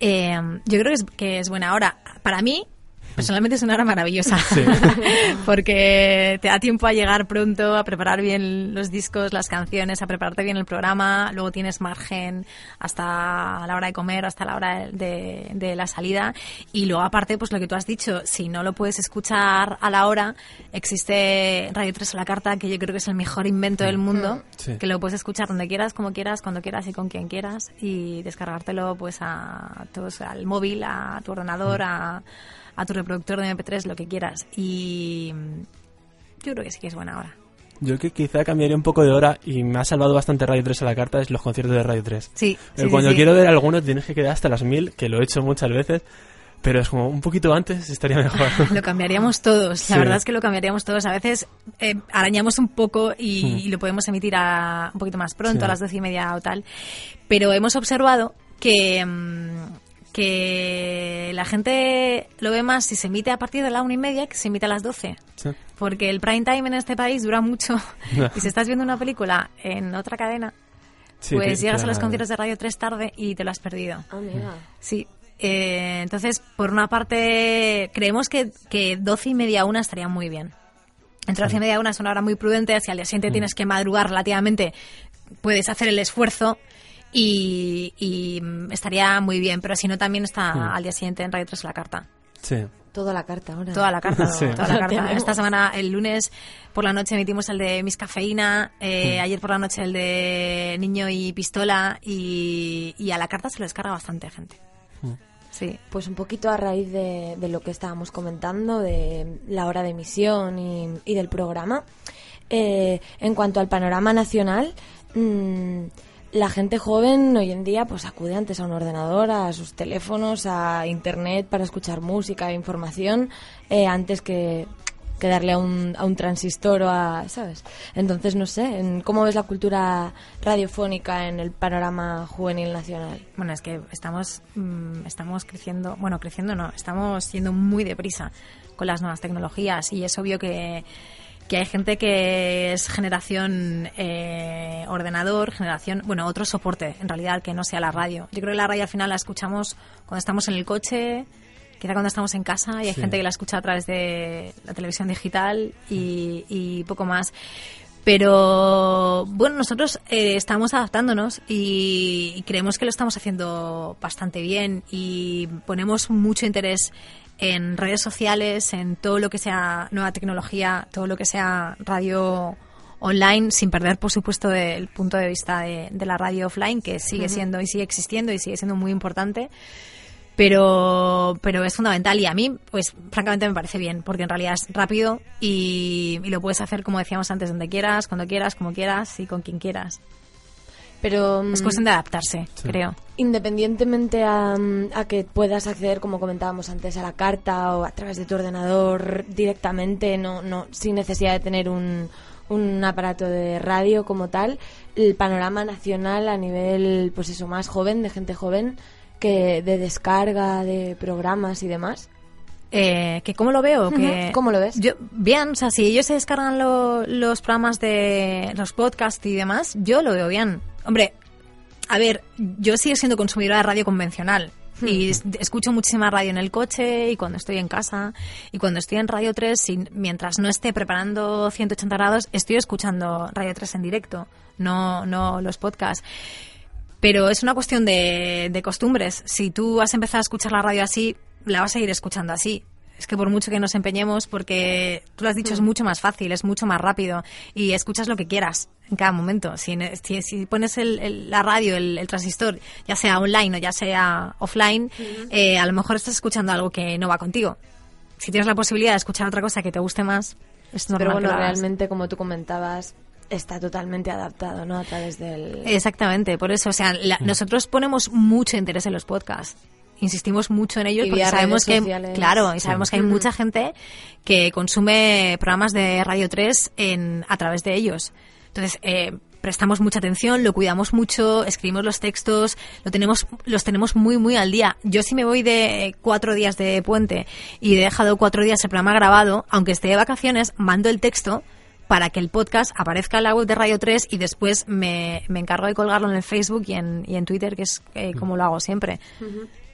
Speaker 4: Eh, yo creo que es, que es buena hora. Para mí, personalmente es una hora maravillosa, porque te da tiempo a llegar pronto, a preparar bien los discos, las canciones, a prepararte bien el programa, luego tienes margen hasta la hora de comer, hasta la hora de, de la salida, y luego aparte, pues lo que tú has dicho, si no lo puedes escuchar a la hora, existe Radio 3 a la carta, que yo creo que es el mejor invento del mundo,
Speaker 2: Sí.
Speaker 4: que lo puedes escuchar donde quieras, como quieras, cuando quieras y con quien quieras, y descargártelo pues a, todos, al móvil, a tu ordenador, a, a tu reproductor de MP3, lo que quieras. Y mm, yo creo que sí que es buena hora.
Speaker 2: Yo que quizá cambiaría un poco de hora y me ha salvado bastante Radio 3 a la carta es los conciertos de Radio 3.
Speaker 4: Sí,
Speaker 2: Eh, Cuando quiero ver algunos tienes que quedar hasta las mil, que lo he hecho muchas veces, pero es como un poquito antes estaría mejor.
Speaker 4: Lo cambiaríamos todos,
Speaker 2: Sí.
Speaker 4: la verdad es que lo cambiaríamos todos. A veces eh, arañamos un poco y, y lo podemos emitir a, un poquito más pronto,
Speaker 2: Sí.
Speaker 4: a las doce y media o tal. Pero hemos observado que, mm, que la gente lo ve más si se emite a partir de la una y media que si se emite a las doce.
Speaker 2: Sí.
Speaker 4: Porque el prime time en este país dura mucho. y si estás viendo una película en otra cadena,
Speaker 2: Sí,
Speaker 4: pues llegas a los conciertos de Radio 3 tarde y te lo has perdido.
Speaker 3: Amiga.
Speaker 4: Sí. Eh, entonces, por una parte, creemos que, que 12 y media a una estaría muy bien. Entre 12 y media a una es una hora muy prudente. Si al día siguiente tienes que madrugar relativamente, puedes hacer el esfuerzo y, y, estaría muy bien. Pero si no, también está al día siguiente en Radio 3 la carta.
Speaker 2: Sí.
Speaker 3: Toda la carta ahora.
Speaker 4: Toda la carta,
Speaker 2: Sí.
Speaker 4: toda la
Speaker 3: Lo
Speaker 4: carta.
Speaker 3: tenemos.
Speaker 4: Esta semana, el lunes por la noche emitimos el de Miss Cafeína, eh, ayer por la noche el de Niño y Pistola y, y a la carta se lo descarga bastante gente. Sí.
Speaker 3: Pues un poquito a raíz de, de lo que estábamos comentando, de la hora de emisión y, y del programa. Eh, en cuanto al panorama nacional, mm, la gente joven hoy en día pues acude antes a un ordenador, a sus teléfonos, a internet para escuchar música e información, eh, antes que, que darle a un, a un transistor o a, ¿sabes? Entonces, no sé, ¿cómo ves la cultura radiofónica en el panorama juvenil nacional?
Speaker 4: Bueno, es que estamos, mm, estamos creciendo, bueno, creciendo no, estamos yendo muy deprisa con las nuevas tecnologías y es obvio que, que hay gente que es generación eh, ordenador, generación, bueno, otro soporte en realidad que no sea la radio. Yo creo que la radio al final la escuchamos cuando estamos en el coche, quizá cuando estamos en casa y hay
Speaker 2: Sí.
Speaker 4: gente que la escucha a través de la televisión digital y, y poco más. Pero bueno, nosotros eh, estamos adaptándonos y, y creemos que lo estamos haciendo bastante bien y ponemos mucho interés en redes sociales, en todo lo que sea nueva tecnología, todo lo que sea radio online, sin perder, por supuesto, el punto de vista de, de la radio offline, que sigue siendo y sigue existiendo y sigue siendo muy importante. Pero pero es fundamental y a mí pues francamente me parece bien porque en realidad es rápido y, y lo puedes hacer como decíamos antes donde quieras cuando quieras como quieras y con quien quieras
Speaker 3: Pero
Speaker 4: es
Speaker 3: mm,
Speaker 4: cuestión de adaptarse creo
Speaker 3: Independientemente a, mm, a que puedas acceder, como comentábamos antes, a la carta o a través de tu ordenador directamente, no, no, sin necesidad de tener un, un aparato de radio como tal, el panorama nacional a nivel, pues eso, más joven, de gente joven, que de descarga de programas y demás.
Speaker 4: eh, que cómo lo veo que
Speaker 3: ¿cómo lo ves?
Speaker 4: yo bien o sea si ellos se descargan lo- los programas de los podcasts y demás yo lo veo bien hombre a ver yo sigo siendo consumidora de radio convencional y es- escucho muchísima radio en el coche y cuando estoy en casa y cuando estoy en Radio 3 sin- mientras no esté preparando 180 grados estoy escuchando Radio 3 en directo no no los podcasts pero es una cuestión de, de costumbres. Si tú has empezado a escuchar la radio así, la vas a ir escuchando así. Es que por mucho que nos empeñemos, porque tú lo has dicho, es mucho más fácil, es mucho más rápido y escuchas lo que quieras en cada momento. Si, si, si pones el- el- la radio, el, el transistor, ya sea online o ya sea offline, eh, a lo mejor estás escuchando algo que no va contigo. Si tienes la posibilidad de escuchar otra cosa que te guste más, es normal
Speaker 3: Pero
Speaker 4: que
Speaker 3: bueno,
Speaker 4: lo
Speaker 3: realmente, como tú comentabas, está totalmente adaptado, ¿no? A través del...
Speaker 4: Exactamente, por eso, o sea, la- nosotros ponemos mucho interés en los podcasts. Insistimos mucho en ellos
Speaker 3: Y
Speaker 4: porque sabemos que, claro, y sabemos que hay mucha gente que consume programas de Radio 3 en, a través de ellos. Entonces, eh, prestamos mucha atención, lo cuidamos mucho, escribimos los textos, lo tenemos, los tenemos muy, muy al día. Yo si me voy de cuatro días de puente y he dejado cuatro días el programa grabado, aunque esté de vacaciones, mando el texto para que el podcast aparezca en la web de Radio 3 y después me, me encargo de colgarlo en el Facebook y en, y en Twitter, que es eh, como lo hago siempre.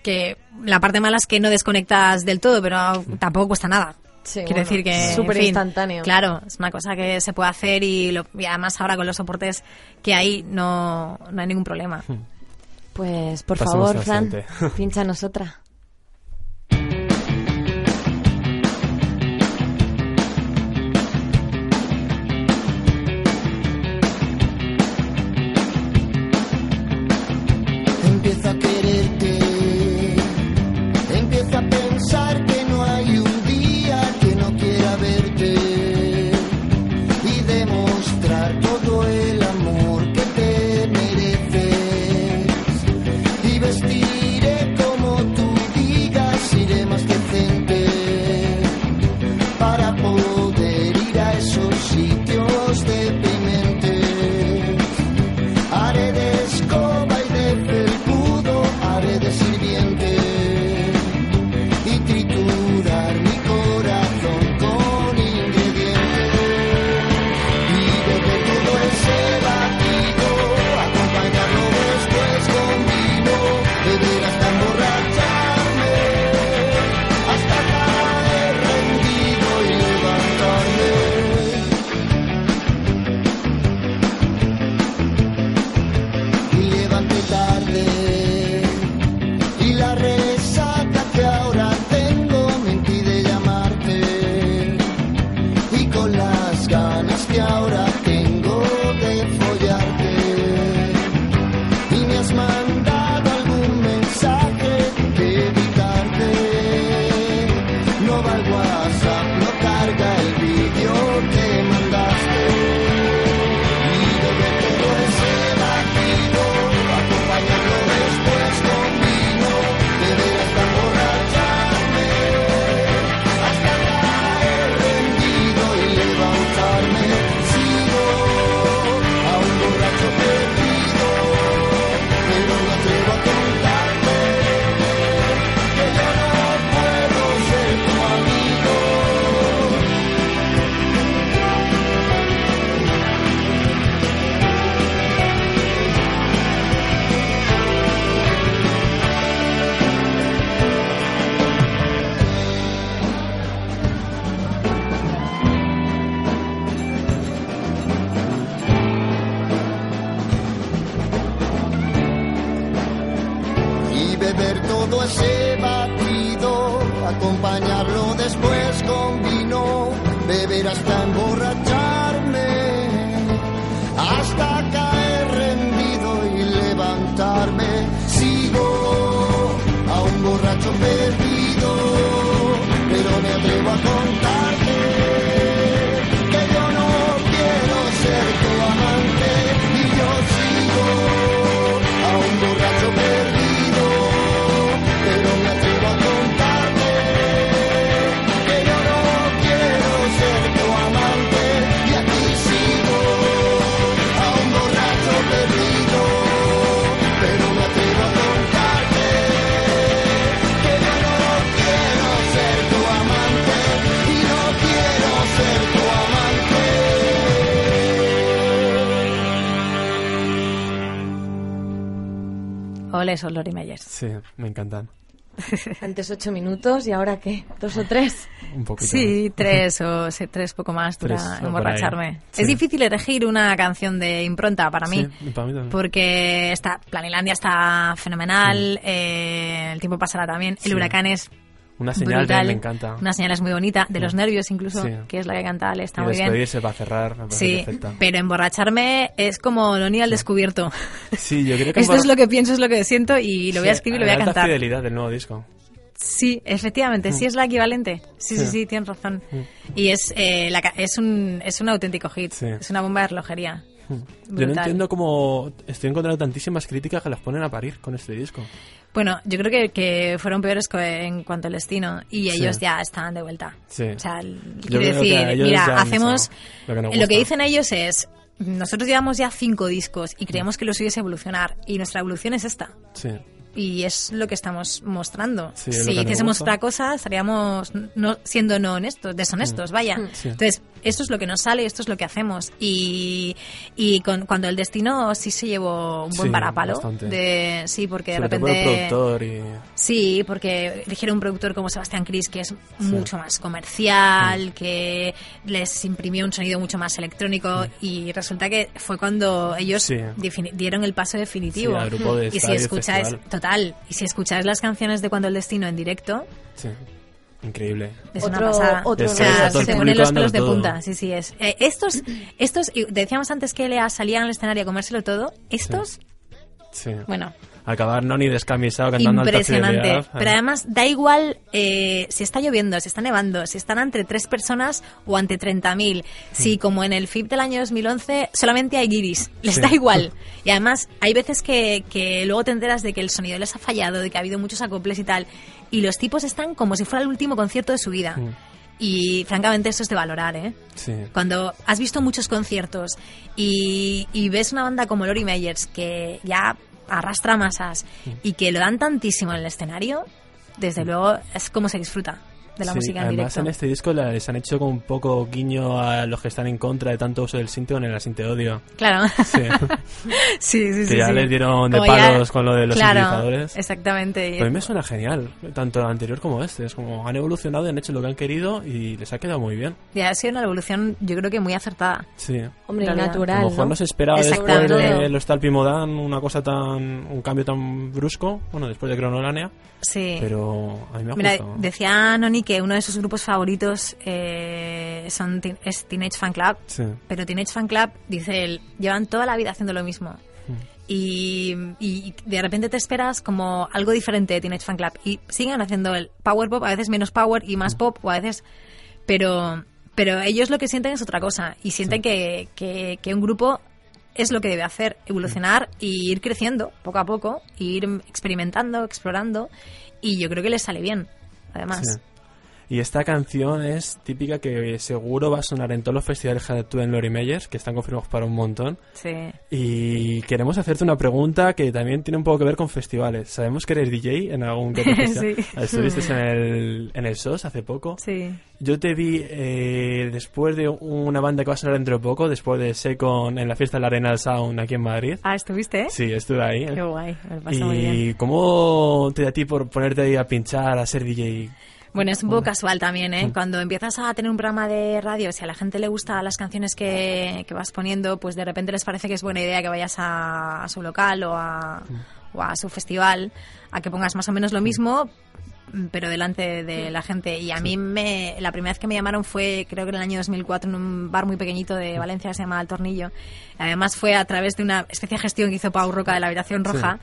Speaker 4: Que la parte mala es que no desconectas del todo, pero tampoco cuesta nada.
Speaker 3: Sí,
Speaker 4: Quiero
Speaker 3: bueno,
Speaker 4: decir que.
Speaker 3: súper
Speaker 4: en fin,
Speaker 3: instantáneo.
Speaker 4: Claro, es una cosa que se puede hacer y, lo- y además ahora con los soportes que hay no, no hay ningún problema.
Speaker 3: Pues, por
Speaker 2: Pasemos
Speaker 3: favor, Fran, pínchanos otra.
Speaker 4: Son Lori Meyers.
Speaker 2: Sí, me encantan.
Speaker 3: Antes ocho minutos y ahora qué, dos o tres.
Speaker 2: Un poquito.
Speaker 4: Sí, tres o sí, tres poco más
Speaker 2: Tres, por
Speaker 4: emborracharme.
Speaker 2: Sí.
Speaker 4: Es difícil elegir una canción de impronta para mí.
Speaker 2: Sí, para mí también.
Speaker 4: Porque está, Planilandia está fenomenal, eh, el tiempo pasará también, el huracán es
Speaker 2: Una señal
Speaker 4: brutal,
Speaker 2: me encanta.
Speaker 4: una señal es muy bonita, de los nervios incluso,
Speaker 2: Sí.
Speaker 4: que es la que canta Ale, está
Speaker 2: y
Speaker 4: muy bien.
Speaker 2: despedirse para cerrar, me parece
Speaker 4: Sí,
Speaker 2: perfecta.
Speaker 4: pero emborracharme es como Loni al descubierto.
Speaker 2: Sí, yo creo que
Speaker 4: Esto es lo que pienso, es lo que siento y lo voy a
Speaker 2: Sí,
Speaker 4: escribir y lo voy a cantar.
Speaker 2: fidelidad del nuevo disco.
Speaker 4: Sí, efectivamente, sí es la equivalente. Sí, sí,
Speaker 2: Sí.
Speaker 4: sí, tienes razón. Y es, eh, la es, un, es un auténtico hit,
Speaker 2: Sí.
Speaker 4: es una bomba de relojería.
Speaker 2: Yo no
Speaker 4: Brutal.
Speaker 2: entiendo cómo estoy encontrando tantísimas críticas que las ponen a parir con este disco.
Speaker 4: Bueno, yo creo que, que fueron peores en cuanto al destino y
Speaker 2: Sí.
Speaker 4: ellos ya estaban de vuelta.
Speaker 2: Sí.
Speaker 4: O sea, quiero decir, mira, hacemos...
Speaker 2: lo que
Speaker 4: lo que dicen ellos es, nosotros llevamos ya cinco discos y creemos que lo suyo es evolucionar y nuestra evolución es esta.
Speaker 2: Sí.
Speaker 4: Y es lo que estamos mostrando.
Speaker 2: Sí,
Speaker 4: si hiciésemos otra cosa, estaríamos no, siendo no honestos, deshonestos, vaya.
Speaker 2: Sí.
Speaker 4: Entonces, esto es lo que nos sale, esto es lo que hacemos. Y, y con, cuando el destino sí se llevó un buen
Speaker 2: Sí,
Speaker 4: parapalo.
Speaker 2: bastante.
Speaker 4: De, sí, porque
Speaker 2: Sobre
Speaker 4: de
Speaker 2: por
Speaker 4: repente...
Speaker 2: productor y...
Speaker 4: Sí, porque eligieron un productor como Sebastián Cris, que es mucho más comercial, que les imprimió un sonido mucho más electrónico y resulta que fue cuando ellos dieron el paso definitivo.
Speaker 2: Grupo de
Speaker 4: y si escucháis, total, y si escucháis las canciones de Cuando el Destino en directo,
Speaker 2: Sí. Increíble.
Speaker 4: es
Speaker 3: Otro-
Speaker 4: una pasada.
Speaker 3: otro
Speaker 4: o sea, se ponen los pelos de punta. Sí, sí, es. Eh, estos, estos, decíamos antes que Lea salía al escenario a comérselo todo. Estos,
Speaker 2: Sí.
Speaker 4: bueno,
Speaker 2: Acabar Noni descamisado cantando
Speaker 4: Impresionante.
Speaker 2: fidelidad.
Speaker 4: Pero además da igual eh, si está lloviendo, si está nevando, si están entre tres personas o ante 30.000. Si como en el FIP del año 2011 solamente hay guiris, les
Speaker 2: Sí.
Speaker 4: da igual. Y además hay veces que, que luego te enteras de que el sonido les ha fallado, de que ha habido muchos acoples y tal. Y los tipos están como si fuera el último concierto de su vida.
Speaker 2: Mm.
Speaker 4: Y francamente eso es de valorar, ¿eh?
Speaker 2: Sí.
Speaker 4: Cuando has visto muchos conciertos y, y ves una banda como Lori Meyers que ya arrastra masas y que lo dan tantísimo en el escenario, desde luego es como se disfruta de la
Speaker 2: Sí,
Speaker 4: música en
Speaker 2: además
Speaker 4: directo.
Speaker 2: en este disco la- les han hecho como un poco guiño a los que están en contra de tanto uso del sinte con el asinte odio.
Speaker 4: Claro.
Speaker 2: Sí.
Speaker 4: sí, sí, sí.
Speaker 2: que ya
Speaker 4: sí.
Speaker 2: les dieron de
Speaker 4: Como ya-
Speaker 2: palos con lo de los
Speaker 4: claro,
Speaker 2: sintetizadores.
Speaker 4: Exactamente.
Speaker 2: Pero a mí me suena genial, tanto el anterior como este. Es como han evolucionado y han hecho lo que han querido y les ha quedado muy bien.
Speaker 4: Ya ha sido una evolución, yo creo que muy acertada.
Speaker 2: Sí.
Speaker 3: Hombre.
Speaker 2: A
Speaker 3: natural.
Speaker 2: lo mejor
Speaker 3: ¿no?
Speaker 2: se esperaba después de los Talpimodan una cosa tan. un cambio tan brusco. Bueno, después de Cronolánea.
Speaker 4: Sí.
Speaker 2: Pero a mí me ha
Speaker 4: Mira,
Speaker 2: gustado.
Speaker 4: decía Noni que uno de sus grupos favoritos eh, son, es Teenage Fan Club.
Speaker 2: Sí.
Speaker 4: Pero Teenage Fan Club, dice él, llevan toda la vida haciendo lo mismo.
Speaker 2: Hmm.
Speaker 4: Y, y de repente te esperas como algo diferente de Teenage Fan Club. Y siguen haciendo el power pop, a veces menos power y más pop, o a veces... Pero, pero ellos lo que sienten es otra cosa y sienten que, que, que un grupo es lo que debe hacer, evolucionar y ir creciendo poco a poco, e ir experimentando, explorando y yo creo que les sale bien, además.
Speaker 2: Sí. Y esta canción es típica que seguro va a sonar en todos los festivales que actúen Lori Meyers, que están confirmados para un montón.
Speaker 4: Sí.
Speaker 2: Y queremos hacerte una pregunta que también tiene un poco que ver con festivales. Sabemos que eres DJ en algún festival.
Speaker 4: Sí.
Speaker 2: Estuviste en el, en el SOS hace poco.
Speaker 4: Sí.
Speaker 2: Yo te vi eh, después de una banda que va a sonar dentro de poco, después de Secon en la fiesta de la Arena del Sound aquí en Madrid.
Speaker 4: Ah, ¿estuviste?
Speaker 2: Sí, estuve ahí.
Speaker 4: Qué guay, me lo pasé muy bien.
Speaker 2: ¿Y cómo te da a ti por ponerte ahí a pinchar, a ser DJ?
Speaker 4: Bueno, es un poco casual también, ¿eh? Cuando empiezas a tener un programa de radio, si a la gente le gustan las canciones que, que vas poniendo, pues de repente les parece que es buena idea que vayas a, a su local o a, o a su festival, a que pongas más o menos lo mismo, pero delante de la gente. Y a mí me, la primera vez que me llamaron fue, creo que en el año 2004, en un bar muy pequeñito de Valencia que se llama El Tornillo. Además fue a través de una especie de gestión que hizo Pau Roca de la Habitación Roja.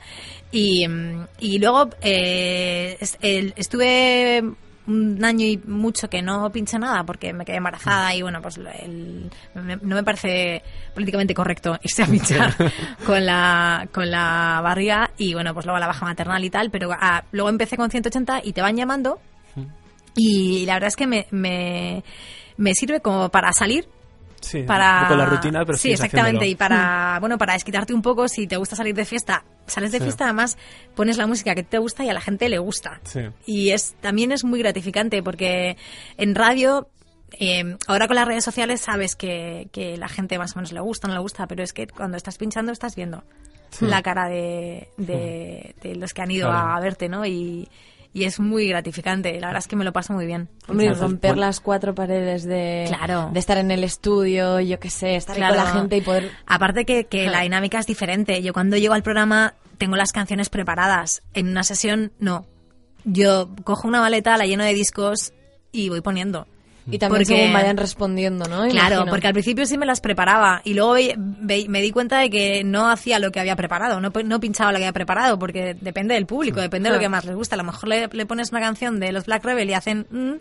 Speaker 4: Y, y luego eh, estuve un año y mucho que no pinché nada porque me quedé embarazada y bueno, pues el- me- no me parece políticamente correcto irse a pinchar con la, con la barriga y bueno, pues luego la baja maternal y tal, pero ah, luego empecé con 180 y te van llamando y la verdad es que me, me, me sirve como para salir
Speaker 2: Sí,
Speaker 4: para
Speaker 2: un poco la rutina, pero
Speaker 4: sí exactamente y para bueno para desquitarte un poco si te gusta salir de fiesta sales de
Speaker 2: Sí.
Speaker 4: fiesta además pones la música que te gusta y a la gente le gusta
Speaker 2: Sí.
Speaker 4: y es también es muy gratificante porque en radio eh, ahora con las redes sociales sabes que, que la gente más o menos le gusta no le gusta pero es que cuando estás pinchando estás viendo la cara de, de, de los que han ido
Speaker 2: Claro.
Speaker 4: a verte no y, y es muy gratificante la verdad es que me lo paso muy bien
Speaker 3: Hombre, romper
Speaker 2: Bueno.
Speaker 3: las cuatro paredes de,
Speaker 4: Claro.
Speaker 3: de estar en el estudio, yo qué sé, estar ahí con la gente y poder...
Speaker 4: Aparte que, que la dinámica es diferente. Yo cuando llego al programa tengo las canciones preparadas. En una sesión, no. Yo cojo una maleta, la lleno de discos y voy poniendo.
Speaker 3: Y también
Speaker 4: Porque-
Speaker 3: según vayan respondiendo, ¿no?
Speaker 4: Claro, porque al principio sí me las preparaba y luego ve- ve- me di cuenta de que no hacía lo que había preparado, no, no pinchaba lo que había preparado, porque depende del público, depende de lo que más les gusta. A lo mejor le, le pones una canción de los Black Rebel y hacen... "Mm",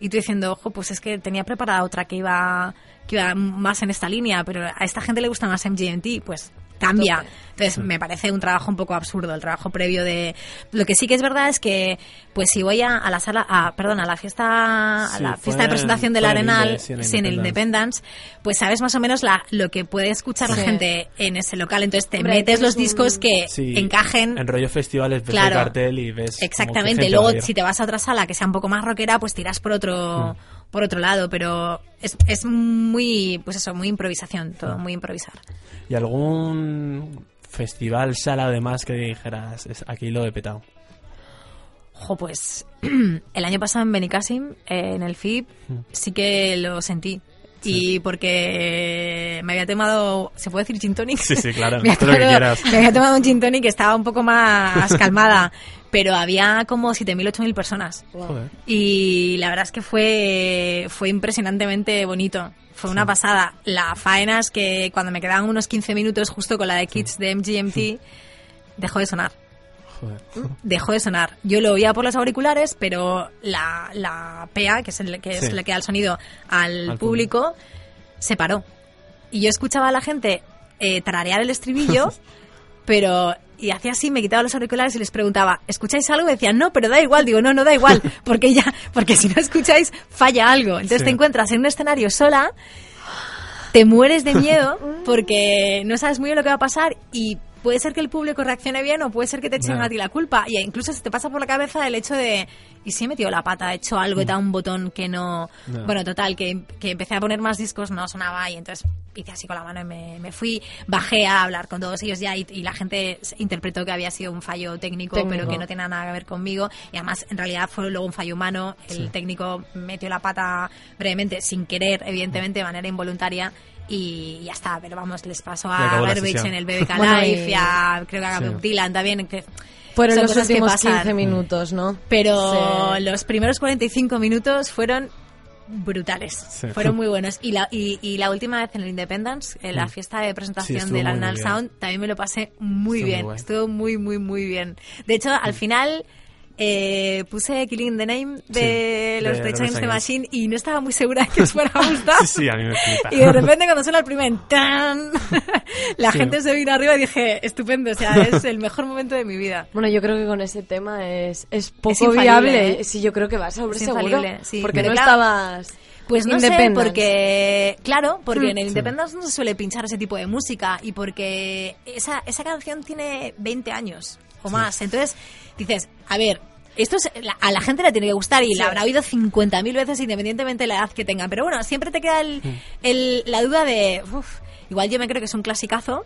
Speaker 4: y tú diciendo, ojo, pues es que tenía preparada otra que iba, que iba más en esta línea, pero a esta gente le gusta más MGMT, pues cambia. Entonces me parece un trabajo un poco absurdo, el trabajo previo de... Lo que sí que es verdad es que, pues si voy a, a la sala, a, perdón, a la fiesta, a la fiesta de
Speaker 2: en-
Speaker 4: presentación del
Speaker 2: en
Speaker 4: Arenal,
Speaker 2: en el Independence.
Speaker 4: Independence, pues sabes más o menos la, lo que puede escuchar
Speaker 3: Sí.
Speaker 4: la gente en ese local. Entonces te
Speaker 3: Hombre,
Speaker 4: metes los
Speaker 3: un-
Speaker 4: discos que
Speaker 2: Sí,
Speaker 4: encajen.
Speaker 2: En rollo festivales ves
Speaker 4: Claro.
Speaker 2: el cartel y ves.
Speaker 4: Exactamente. Luego, si te vas a otra sala que sea un poco más rockera, pues tiras por otro,
Speaker 2: Hmm.
Speaker 4: por otro lado. Pero es, es muy, pues eso, muy improvisación, todo
Speaker 2: Hmm.
Speaker 4: muy improvisar.
Speaker 2: ¿Y algún festival, sala además que dijeras, "Es- aquí lo he petado?
Speaker 4: Ojo, pues el año pasado en Benicassim, eh, en el FIP, sí que lo sentí. Y porque me había tomado, ¿se puede decir gin tonic?
Speaker 2: Sí, sí, claro,
Speaker 4: me, había
Speaker 2: todo lo que
Speaker 4: tomado,
Speaker 2: quieras.
Speaker 4: me había tomado un gin tonic que estaba un poco más calmada, pero había como 7.000, 8.000 personas.
Speaker 2: Joder.
Speaker 4: Y la verdad es que fue, fue impresionantemente bonito. Fue una pasada. La faena es que cuando me quedaban unos 15 minutos justo con la de Kids de MGMT, dejó de sonar
Speaker 2: Joder.
Speaker 4: dejó de sonar. Yo lo oía por los auriculares, pero la, la PA, que es, el, que es la que da el sonido al,
Speaker 2: Al
Speaker 4: público, se paró. Y yo escuchaba a la gente eh, tararear el estribillo, pero... Y hacía así, me quitaba los auriculares y les preguntaba, ¿escucháis algo? Y decían, no, pero da igual. Digo, no, no da igual, porque ya, porque si no escucháis, falla algo. Entonces
Speaker 2: Sí.
Speaker 4: te encuentras en un escenario sola, te mueres de miedo porque no sabes muy bien lo que va a pasar y puede ser que el público reaccione bien o puede ser que te echen a ti la culpa. Y incluso se te pasa por la cabeza el hecho de, ¿y si he metido la pata? He hecho algo, he dado un botón que no...
Speaker 2: Ya.
Speaker 4: Bueno, total, que, que empecé a poner más discos, no sonaba y entonces hice así con la mano y me, me fui, bajé a hablar con todos ellos ya y, y la gente interpretó que había sido un fallo técnico,
Speaker 3: Técnico.
Speaker 4: pero que no tenía nada que ver conmigo y además en realidad fue luego un fallo humano. El técnico metió la pata brevemente, sin querer, evidentemente, de manera involuntaria. Y ya está, pero vamos, les pasó a
Speaker 2: sesión.
Speaker 4: en el BBK
Speaker 3: Bueno, y-
Speaker 4: Live y a, creo que a
Speaker 2: Sí.
Speaker 4: Bob Dylan también. que
Speaker 3: Fueron
Speaker 4: son
Speaker 3: los
Speaker 4: que
Speaker 3: últimos
Speaker 4: pasan.
Speaker 3: 15 minutos, ¿no?
Speaker 4: Pero
Speaker 3: Sí.
Speaker 4: los primeros 45 minutos fueron brutales.
Speaker 2: Sí.
Speaker 4: Fueron muy buenos. Y la, y, y la última vez en el Independence, en la
Speaker 2: Mm.
Speaker 4: fiesta de presentación del
Speaker 2: muy, muy bien.
Speaker 4: Sound, también me lo pasé muy
Speaker 2: Estuvo muy
Speaker 4: bien.
Speaker 2: guay.
Speaker 4: Estuvo muy, muy, muy bien. De hecho, al final eh, puse Killing the Name de
Speaker 2: Sí,
Speaker 4: los
Speaker 2: de
Speaker 4: Change the. Machine y no estaba muy segura de que os fuera a gustar.
Speaker 2: Sí, sí, a mí me flipa.
Speaker 4: Y de repente cuando suena el primer ¡tan! la
Speaker 2: Sí.
Speaker 4: gente se vino arriba y dije, estupendo, o sea, es el mejor momento de mi vida.
Speaker 3: Bueno, yo creo que con ese tema es, es poco
Speaker 4: infalible,
Speaker 3: viable.
Speaker 4: ¿eh?
Speaker 3: Sí, yo creo que vas a
Speaker 4: Es
Speaker 3: seguro.
Speaker 4: sí.
Speaker 3: Porque
Speaker 4: Pero
Speaker 3: no
Speaker 4: claro,
Speaker 3: estabas.
Speaker 4: Pues no sé, porque, claro, porque
Speaker 3: Hmm.
Speaker 4: en el Independence no se suele pinchar ese tipo de música y porque esa, esa canción tiene 20 años o más. Entonces dices, a ver, esto es- la- a la gente le tiene que gustar y la habrá oído 50.000 veces independientemente de la edad que tengan. Pero bueno, siempre te queda el, el- la duda de, "Uf, igual yo me creo que es un clasicazo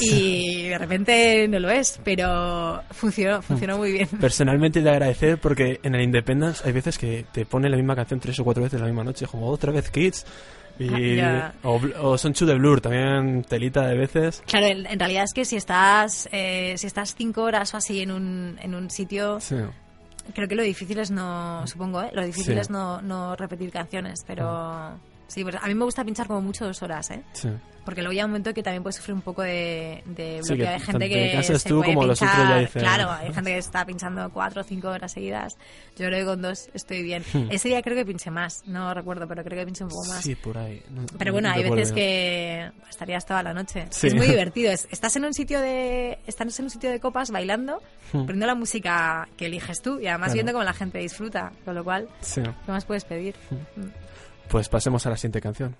Speaker 4: y de repente no lo es, pero funcionó, funcionó muy bien.
Speaker 2: Personalmente de agradecer porque en el Independence hay veces que te pone la misma canción tres o cuatro veces la misma noche, como otra vez Kids. Y,
Speaker 4: Ah, ya.
Speaker 2: o, o Son de Blur, también telita de veces.
Speaker 4: Claro, en, en realidad es que si estás eh, si estás cinco horas o así en un, en un sitio,
Speaker 2: Sí.
Speaker 4: creo que lo difícil es no, supongo, ¿eh? lo difícil
Speaker 2: Sí.
Speaker 4: es no, no repetir canciones, pero sí, pues a mí me gusta pinchar como mucho dos horas, ¿eh?
Speaker 2: sí.
Speaker 4: Porque luego llega un momento que también puedes sufrir un poco de, de
Speaker 2: Sí,
Speaker 4: bloqueo.
Speaker 2: que
Speaker 4: gente que
Speaker 2: cansas
Speaker 4: se
Speaker 2: tú
Speaker 4: puede
Speaker 2: como los otros ya
Speaker 4: pinchar-
Speaker 2: dicen.
Speaker 4: Claro, hay gente que está pinchando cuatro o cinco horas seguidas. Yo creo que con dos estoy bien.
Speaker 2: Hmm.
Speaker 4: Ese día creo que pinché más, no recuerdo, pero creo que pinché un poco más.
Speaker 2: Sí, por ahí. No-
Speaker 4: Pero
Speaker 2: no
Speaker 4: bueno, hay veces que estarías toda la noche.
Speaker 2: Sí.
Speaker 4: Es muy divertido. Es- estás en un sitio de estás en un sitio de copas bailando,
Speaker 2: Hmm.
Speaker 4: poniendo la música que eliges tú y además
Speaker 2: Claro.
Speaker 4: viendo cómo la gente disfruta, con lo cual,
Speaker 2: Sí.
Speaker 4: ¿qué más puedes pedir?
Speaker 2: Pues pasemos a la siguiente canción.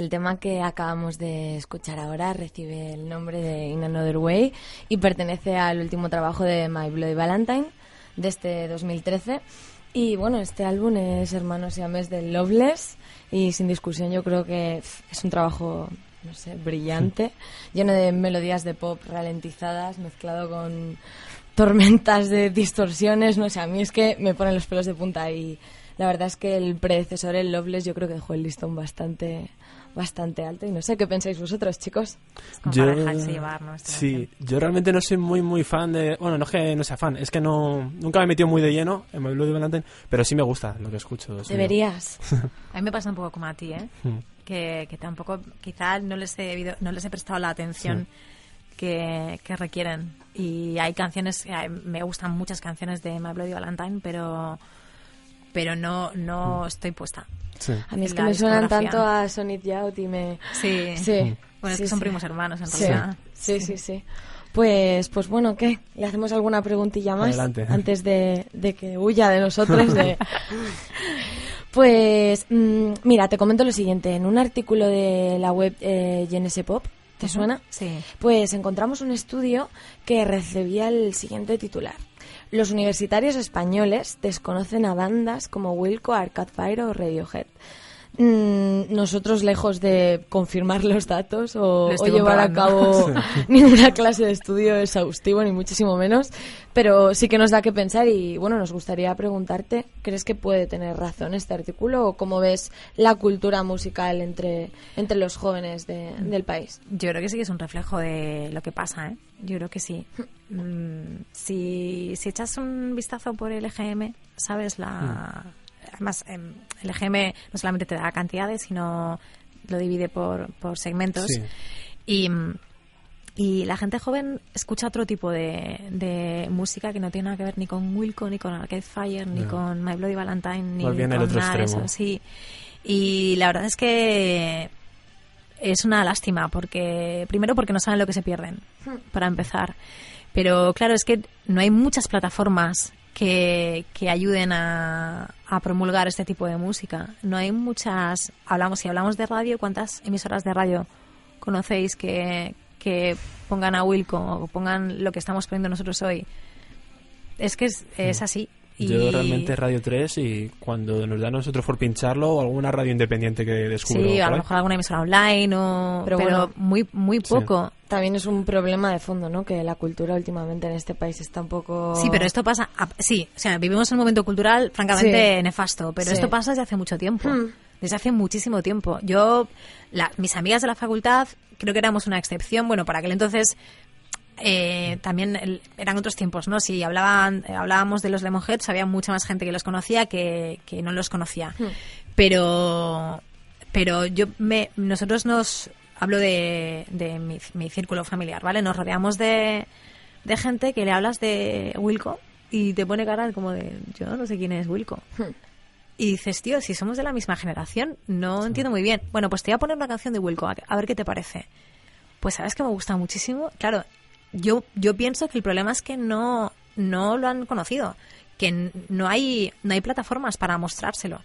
Speaker 3: El tema que acabamos de escuchar ahora recibe el nombre de In Another Way y pertenece al último trabajo de My Bloody Valentine de este 2013. Y bueno, este álbum es Hermanos y Ames del Loveless y sin discusión yo creo que es un trabajo, no sé, brillante, lleno de melodías de pop ralentizadas mezclado con tormentas de distorsiones, no sé, a mí es que me ponen los pelos de punta y la verdad es que el predecesor, el Loveless, yo creo que dejó el listón bastante bastante alto y no sé qué pensáis vosotros, chicos.
Speaker 4: como para dejarse llevar, ¿no? Esta
Speaker 2: sí, yo realmente no soy muy muy fan de... Bueno, no es que no sea fan, es que no nunca me he metido muy de lleno en My Bloody Valentine, pero sí me gusta lo que escucho.
Speaker 3: Deberías.
Speaker 4: A mí me pasa un poco como a ti, ¿eh?
Speaker 2: Mm.
Speaker 4: Que, que tampoco, quizá no les he debido- no les he prestado la atención que, que requieren. Y hay canciones, me gustan muchas canciones de My Bloody Valentine, pero pero no no estoy puesta.
Speaker 2: Sí.
Speaker 3: A mí es que me suenan tanto a Sonic Youth y me...
Speaker 4: Sí.
Speaker 3: Sí.
Speaker 4: Bueno, es
Speaker 3: sí,
Speaker 4: que son
Speaker 3: sí.
Speaker 4: primos hermanos en
Speaker 3: Sí,
Speaker 4: realidad.
Speaker 3: sí, sí, sí. Pues, pues bueno, ¿qué? ¿Le hacemos alguna preguntilla más?
Speaker 2: Adelante.
Speaker 3: Antes de, de que huya de nosotros. de- Pues, mm, mira, te comento lo siguiente. En un artículo de la web eh, GNS Pop, ¿te suena?
Speaker 4: Sí.
Speaker 3: Pues encontramos un estudio que recibía el siguiente titular. Los universitarios españoles desconocen a bandas como Wilco, Arcade Fire o Radiohead. Mm, nosotros, lejos de confirmar los datos o,
Speaker 4: Lo estoy
Speaker 3: o llevar a cabo ninguna clase de estudio exhaustivo, ni muchísimo menos, pero sí que nos da que pensar y bueno, nos gustaría preguntarte, ¿crees que puede tener razón este artículo o cómo ves la cultura musical entre, entre los jóvenes de- del país?
Speaker 4: Yo creo que sí que es un reflejo de lo que pasa, ¿eh? Yo creo que sí. Mm, si, si echas un vistazo por el EGM, sabes la... Además, em, el EGM no solamente te da cantidades, sino lo divide por, por segmentos.
Speaker 2: Sí.
Speaker 4: Y, mm, y la gente joven escucha otro tipo de, de música que no tiene nada que ver ni con Wilco, ni con Arcade Fire, ni
Speaker 2: No.
Speaker 4: con My Bloody Valentine, ni
Speaker 2: bien el
Speaker 4: con
Speaker 2: otro
Speaker 4: nada de
Speaker 2: extremo.
Speaker 4: eso. Sí. Y la verdad es que es una lástima porque primero porque no saben lo que se pierden para empezar pero claro es que no hay muchas plataformas que, que ayuden a, a promulgar este tipo de música no hay muchas hablamos si hablamos de radio cuántas emisoras de radio conocéis que, que pongan a Wilco o pongan lo que estamos poniendo nosotros hoy es que es, es así y
Speaker 2: Yo realmente Radio 3 y cuando nos da a nosotros por pincharlo o alguna radio independiente que descubro.
Speaker 4: sí a lo mejor alguna emisora online o
Speaker 3: Pero
Speaker 4: pero,
Speaker 3: bueno.
Speaker 4: muy muy
Speaker 2: Sí.
Speaker 3: También es un problema de fondo, ¿no? Que la cultura últimamente en este país está un poco...
Speaker 4: Sí, pero esto pasa. a- sí, o sea, vivimos en un momento cultural francamente
Speaker 3: Sí.
Speaker 4: nefasto, pero
Speaker 3: Sí.
Speaker 4: esto pasa desde hace mucho tiempo.
Speaker 3: Hmm.
Speaker 4: Desde hace muchísimo tiempo. Yo, la- mis amigas de la facultad, creo que éramos una excepción. Bueno, para aquel entonces. eh, también el- eran otros tiempos, ¿no? Si hablaban, eh, hablábamos de los Lemonheads, había mucha más gente que los conocía que, que no los conocía.
Speaker 3: Hmm.
Speaker 4: Pero, pero yo me, nosotros nos hablo de, de mi, mi círculo familiar, ¿vale? Nos rodeamos de, de gente que le hablas de Wilco y te pone cara como de yo no sé quién es Wilco.
Speaker 3: Hmm.
Speaker 4: Y dices, tío, si somos de la misma generación, no entiendo muy bien. Bueno, pues te voy a poner una canción de Wilco, a, ver qué te parece. Pues sabes que me gusta muchísimo. Claro, yo, yo pienso que el problema es que no, no lo han conocido, que no hay, no hay plataformas para mostrárselo.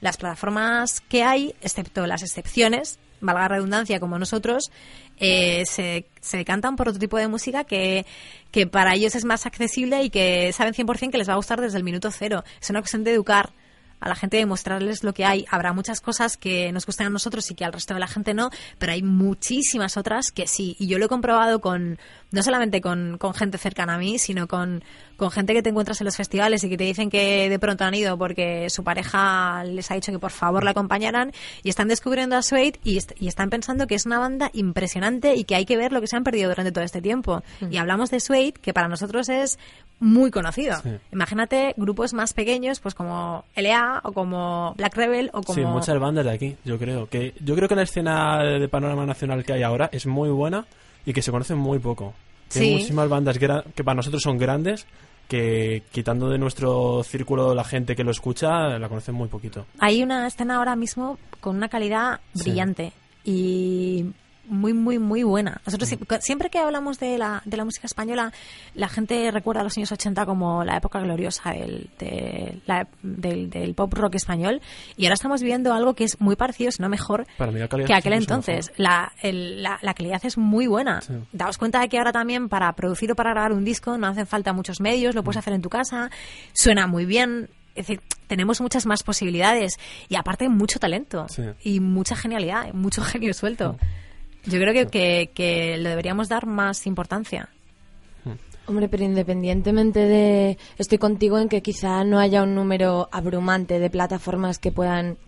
Speaker 4: Las plataformas que hay, excepto las excepciones, valga la redundancia como nosotros, eh, se, se decantan por otro tipo de música que, que para ellos es más accesible y que saben 100% que les va a gustar desde el minuto cero. Es una cuestión de educar a la gente de mostrarles lo que hay. Habrá muchas cosas que nos gustan a nosotros y que al resto de la gente no, pero hay muchísimas otras que sí. Y yo lo he comprobado con, no solamente con, con gente cercana a mí, sino con, con gente que te encuentras en los festivales y que te dicen que de pronto han ido porque su pareja les ha dicho que por favor la acompañaran y están descubriendo a Suede y, est- y están pensando que es una banda impresionante y que hay que ver lo que se han perdido durante todo este tiempo. Y hablamos de Suede, que para nosotros es muy conocido.
Speaker 2: Sí.
Speaker 4: Imagínate grupos más pequeños, pues como LA o como Black Rebel o como...
Speaker 2: Sí, muchas bandas de aquí, yo creo. que Yo creo que la escena de panorama nacional que hay ahora es muy buena y que se conoce muy poco. Hay
Speaker 4: Sí.
Speaker 2: muchísimas bandas que para nosotros son grandes que quitando de nuestro círculo la gente que lo escucha, la conocen muy poquito.
Speaker 4: Hay una escena ahora mismo con una calidad
Speaker 2: Sí.
Speaker 4: brillante y muy, muy, muy buena. Nosotros sie- siempre que hablamos de la, de la música española, la gente recuerda a los años 80 como la época gloriosa del, de la- del, del pop rock español y ahora estamos viviendo algo que es muy parecido, si no mejor,
Speaker 2: Para mí la calidad
Speaker 4: que aquel entonces. La, el- la, la calidad es muy buena.
Speaker 2: Sí.
Speaker 4: Daos cuenta de que ahora también para producir o para grabar un disco no hacen falta muchos medios, lo puedes hacer en tu casa, suena muy bien. Es decir, tenemos muchas más posibilidades y aparte mucho talento
Speaker 2: Sí.
Speaker 4: y mucha genialidad, mucho genio suelto. Yo creo que, que, que le deberíamos dar más importancia.
Speaker 3: Hombre, pero independientemente de... Estoy contigo en que quizá no haya un número abrumante de plataformas que puedan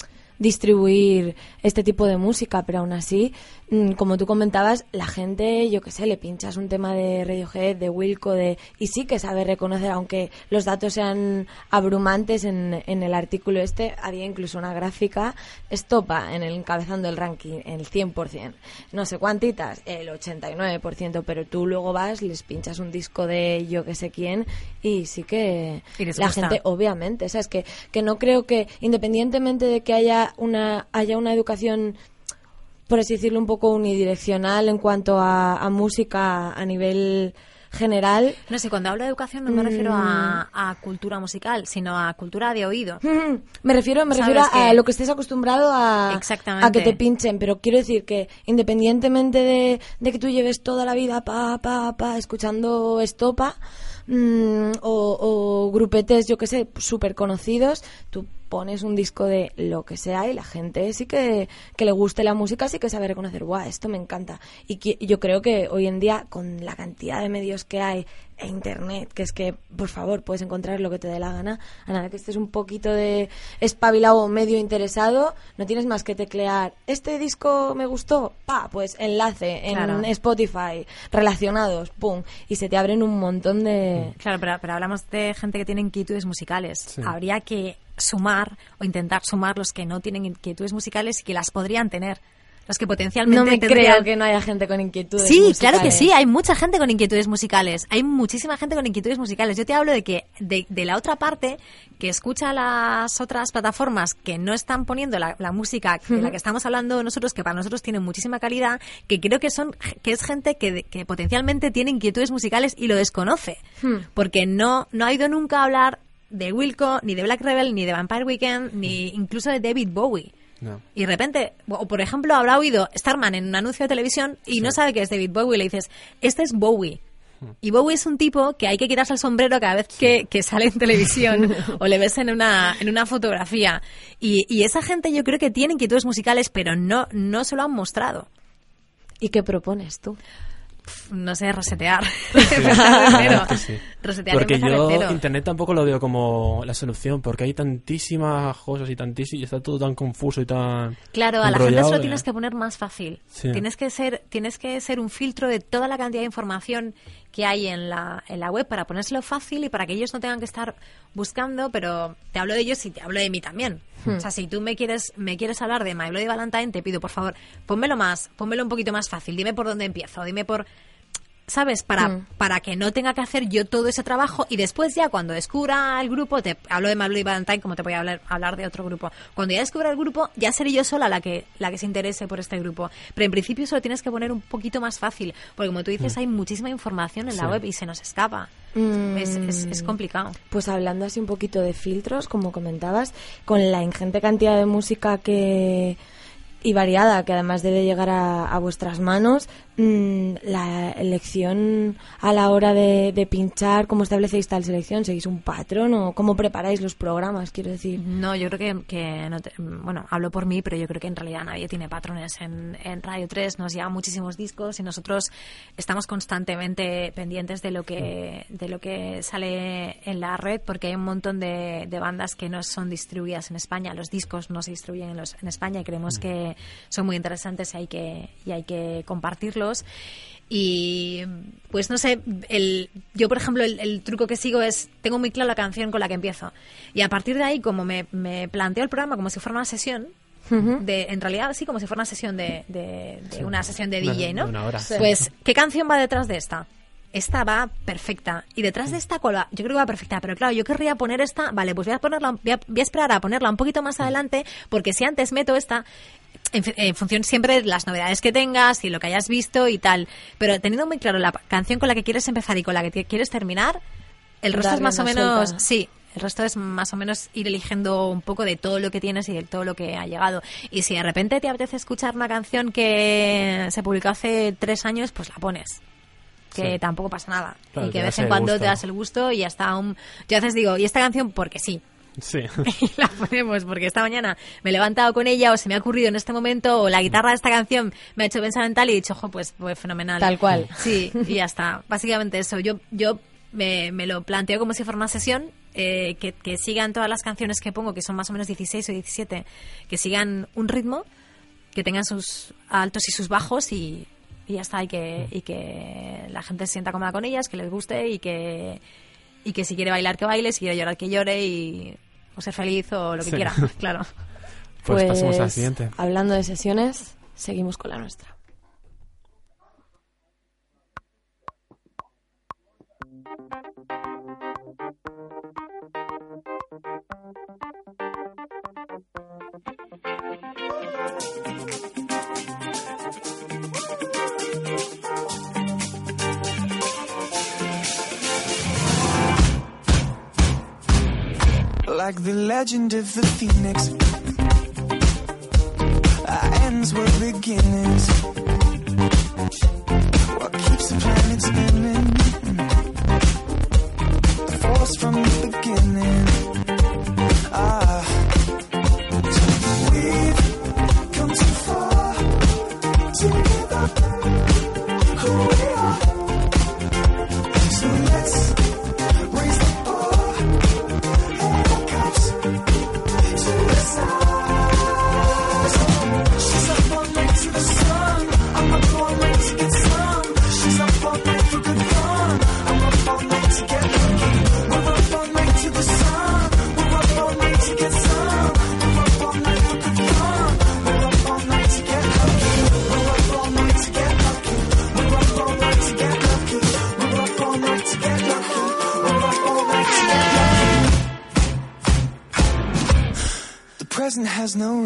Speaker 3: distribuir este tipo de música, pero aún así, mm, como tú comentabas, la gente, yo qué sé, le pinchas un tema de Radiohead, de Wilco, de y sí que sabe reconocer, aunque los datos sean abrumantes en, en el artículo este, había incluso una gráfica, estopa en el encabezando el ranking, el 100%, no sé cuántitas, el 89%, pero tú luego vas, les pinchas un disco de yo que sé quién y sí que
Speaker 4: Y
Speaker 3: la
Speaker 4: gusta.
Speaker 3: gente obviamente, ¿sabes? Que, que no creo que independientemente de que haya una haya una educación por así decirlo un poco unidireccional en cuanto a, a música a nivel general
Speaker 4: No sé, cuando hablo de educación no me refiero a, a cultura musical, sino a cultura de oído.
Speaker 3: Mm, Me refiero, me refiero a
Speaker 4: que-
Speaker 3: lo que estés acostumbrado a,
Speaker 4: Exactamente.
Speaker 3: a que te pinchen, pero quiero decir que independientemente de, de que tú lleves toda la vida pa, pa, pa, escuchando estopa mm, o, o grupetes, yo que sé, súper conocidos, tú pones un disco de lo que sea y la gente sí que, que le guste la música, sí que sabe reconocer, guau, esto me encanta. Y que- yo creo que hoy en día, con la cantidad de medios que hay e internet, que es que, por favor, puedes encontrar lo que te dé la gana, a nada que estés un poquito de espabilado o medio interesado, no tienes más que teclear, este disco me gustó, pa, pues enlace en
Speaker 4: Claro.
Speaker 3: Spotify, relacionados, pum, y se te abren un montón de...
Speaker 4: Claro, pero, pero hablamos de gente que tiene inquietudes musicales.
Speaker 2: Sí.
Speaker 4: Habría que sumar o intentar sumar los que no tienen inquietudes musicales y que las podrían tener. Los que potencialmente
Speaker 3: No me
Speaker 4: tendrían-
Speaker 3: creo que no haya gente con inquietudes
Speaker 4: Sí, claro que
Speaker 3: musicales.
Speaker 4: sí, hay mucha gente con inquietudes musicales. Hay muchísima gente con inquietudes musicales. Yo te hablo de que de, de la otra parte que escucha las otras plataformas que no están poniendo la, la música de la que estamos hablando nosotros, que para nosotros tiene muchísima calidad, que creo que son que es gente que, que potencialmente tiene inquietudes musicales y lo desconoce,
Speaker 3: Hmm.
Speaker 4: porque no no ha ido nunca a hablar de Wilco, ni de Black Rebel, ni de Vampire Weekend, ni incluso de David Bowie.
Speaker 2: No.
Speaker 4: Y de repente, o por ejemplo, habrá oído Starman en un anuncio de televisión y no sabe que es David Bowie. Le dices, este es Bowie. Y Bowie es un tipo que hay que quitarse el sombrero cada vez que, que sale en televisión o le ves en una, en una fotografía. Y, y esa gente yo creo que tiene inquietudes musicales, pero no, no se lo han mostrado.
Speaker 3: ¿Y qué propones tú?
Speaker 4: No sé, resetear. Cero.
Speaker 2: sí.
Speaker 4: Resetear
Speaker 2: Porque yo
Speaker 4: cero.
Speaker 2: Internet tampoco lo veo como la solución, porque hay tantísimas cosas y tantísimas y está todo tan confuso y tan
Speaker 4: Claro, a la gente se lo tienes que poner más fácil.
Speaker 2: Sí.
Speaker 4: Tienes que ser, tienes que ser un filtro de toda la cantidad de información que hay en la, en la web para ponérselo fácil y para que ellos no tengan que estar buscando, pero te hablo de ellos y te hablo de mí también. O sea, si tú me quieres, me quieres hablar de My Bloody Valentine, te pido por favor, pónmelo más, pónmelo un poquito más fácil, dime por dónde empiezo, dime por ¿sabes? Para,
Speaker 3: Mm.
Speaker 4: para que no tenga que hacer yo todo ese trabajo y después ya cuando descubra el grupo, te hablo de Mabel y Valentine como te voy a hablar, hablar de otro grupo, cuando ya descubra el grupo ya seré yo sola la que, la que se interese por este grupo. Pero en principio solo tienes que poner un poquito más fácil, porque como tú dices hay muchísima información en la web y se nos escapa.
Speaker 3: Mm.
Speaker 4: Es, es, es complicado.
Speaker 3: Pues hablando así un poquito de filtros, como comentabas, con la ingente cantidad de música que y variada que además debe llegar a, a vuestras manos, mm, la elección a la hora de, de pinchar, ¿cómo establecéis tal selección? ¿Seguís un patrón o cómo preparáis los programas? Quiero decir.
Speaker 4: No, yo creo que, que no te- bueno, hablo por mí, pero yo creo que en realidad nadie tiene patrones en, en Radio 3. Nos llevan muchísimos discos y nosotros estamos constantemente pendientes de lo que de lo que sale en la red, porque hay un montón de, de bandas que no son distribuidas en España. Los discos no se distribuyen en, los, en España y creemos que son muy interesantes y hay que y hay que compartirlos. Y pues no sé, el, yo por ejemplo el, el truco que sigo es, tengo muy claro la canción con la que empiezo. Y a partir de ahí, como me, me planteo el programa como si fuera una sesión, de, en realidad sí, como si fuera una sesión de, de- de una sesión de DJ, ¿no?
Speaker 2: una hora.
Speaker 4: Pues, ¿qué canción va detrás de esta? Esta va perfecta. Y detrás de esta, ¿cuál va? Yo creo que va perfecta. Pero claro, yo querría poner esta. Vale, pues voy a ponerla, voy a, voy a esperar a ponerla un poquito más adelante. Porque si antes meto esta, en, en función siempre de las novedades que tengas y lo que hayas visto y tal. Pero teniendo muy claro la canción con la que quieres empezar y con la que te- quieres terminar, el resto es más o menos,
Speaker 3: suelta.
Speaker 4: sí, el resto es más o menos ir eligiendo un poco de todo lo que tienes y de todo lo que ha llegado. Y si de repente te apetece escuchar una canción que se publicó hace tres años, pues la pones. Que
Speaker 2: Sí.
Speaker 4: tampoco pasa nada.
Speaker 2: Claro,
Speaker 4: y que de vez en cuando
Speaker 2: gusto.
Speaker 4: te das el gusto y ya está. Un... Yo a veces digo, ¿y esta canción? Porque sí.
Speaker 2: Sí.
Speaker 4: y la ponemos porque esta mañana me he levantado con ella o se me ha ocurrido en este momento o la guitarra de esta canción me ha hecho pensar en tal y he dicho, ojo, pues, pues fenomenal.
Speaker 3: Tal cual.
Speaker 4: Sí, y ya está. Básicamente eso. Yo, yo me, me lo planteo como si fuera una sesión eh, que, que sigan todas las canciones que pongo, que son más o menos 16 o 17, que sigan un ritmo, que tengan sus altos y sus bajos y, y ya está. Y que, y que la gente se sienta cómoda con ellas, que les guste y que, y que si quiere bailar, que baile, si quiere llorar, que llore y o ser feliz o lo que
Speaker 2: Sí.
Speaker 4: quiera, claro.
Speaker 2: Pues pasemos al siguiente.
Speaker 3: Hablando de sesiones, seguimos con la nuestra.
Speaker 9: Like the legend of the phoenix. Uh, ends with beginnings. What keeps the planet spinning? The force from the beginning. Ah. Has no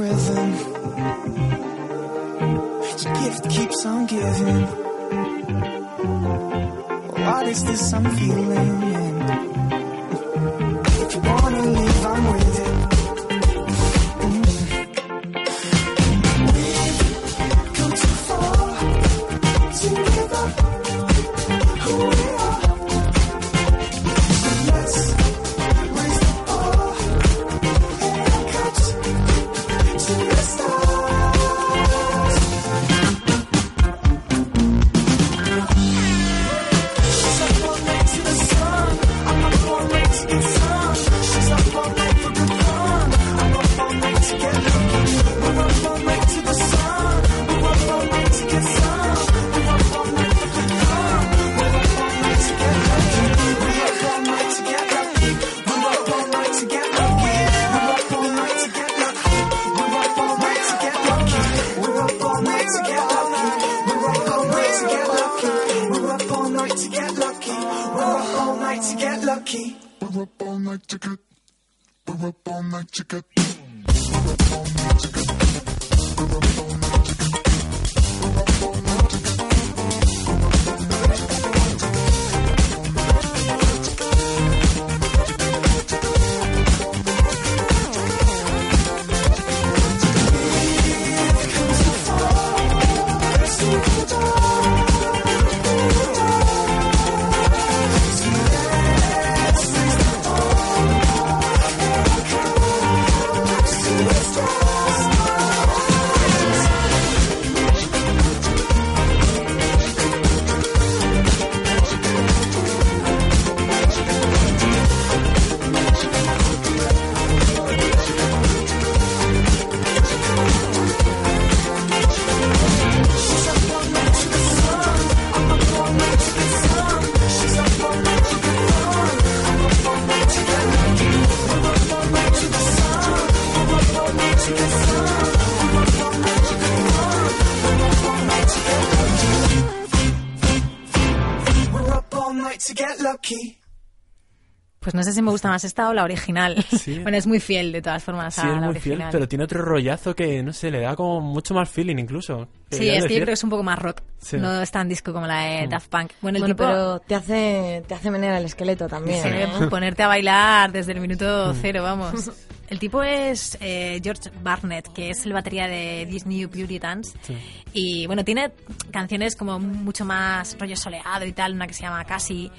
Speaker 4: no sé si me gusta más esta o la original.
Speaker 10: Sí.
Speaker 4: bueno, es muy fiel de todas formas
Speaker 10: Sí,
Speaker 4: a
Speaker 10: es
Speaker 4: la
Speaker 10: muy
Speaker 4: original.
Speaker 10: fiel, pero tiene otro rollazo que, no sé, le da como mucho más feeling incluso.
Speaker 4: Sí, es que yo creo que es un poco más rock.
Speaker 10: Sí.
Speaker 4: No es tan disco como la de
Speaker 10: Mm.
Speaker 4: Daft Punk. Bueno, el
Speaker 3: Bueno,
Speaker 4: tipo
Speaker 3: pero te hace, te hace menear el esqueleto también.
Speaker 4: se
Speaker 3: ¿eh?
Speaker 4: ponerte a bailar desde el minuto
Speaker 10: Mm.
Speaker 4: cero, vamos. El tipo es eh, George Barnett, que es el batería de New Puritans.
Speaker 10: Sí.
Speaker 4: Y bueno, tiene canciones como mucho más rollo soleado y tal, una que se llama Casi.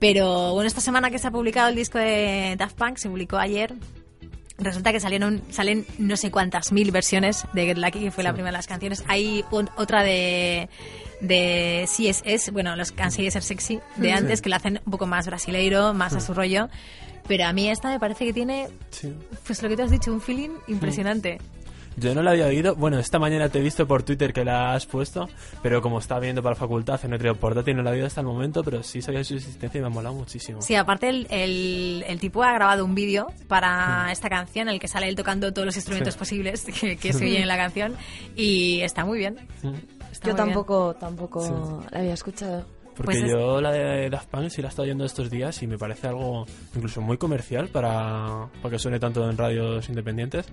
Speaker 4: Pero bueno, esta semana que se ha publicado el disco de Daft Punk, se publicó ayer. Resulta que salieron, salen no sé cuántas mil versiones de Get Lucky, que fue la primera de las canciones. Hay otra de, de CSS, bueno, los de ser sexy, de antes, que la hacen un poco más brasileiro, más a su rollo. Pero a mí esta me parece que tiene, pues lo que tú has dicho, un feeling impresionante.
Speaker 10: Yo no la había oído. Bueno, esta mañana te he visto por Twitter que la has puesto, pero como estaba viendo para la facultad, en otro portátil no la he oído hasta el momento, pero sí sabía su existencia y me ha molado muchísimo.
Speaker 4: Sí, aparte el, el, el tipo ha grabado un vídeo para esta canción en el que sale él tocando todos los instrumentos
Speaker 10: Sí.
Speaker 4: posibles que, que se oyen en la canción y está muy bien.
Speaker 10: Mm.
Speaker 4: Está
Speaker 3: Yo
Speaker 4: muy bien.
Speaker 3: tampoco, tampoco la había escuchado.
Speaker 10: Porque
Speaker 4: Pues es-
Speaker 10: yo la de Daft Punk sí la he estado oyendo estos días y me parece algo incluso muy comercial para, para que suene tanto en radios independientes.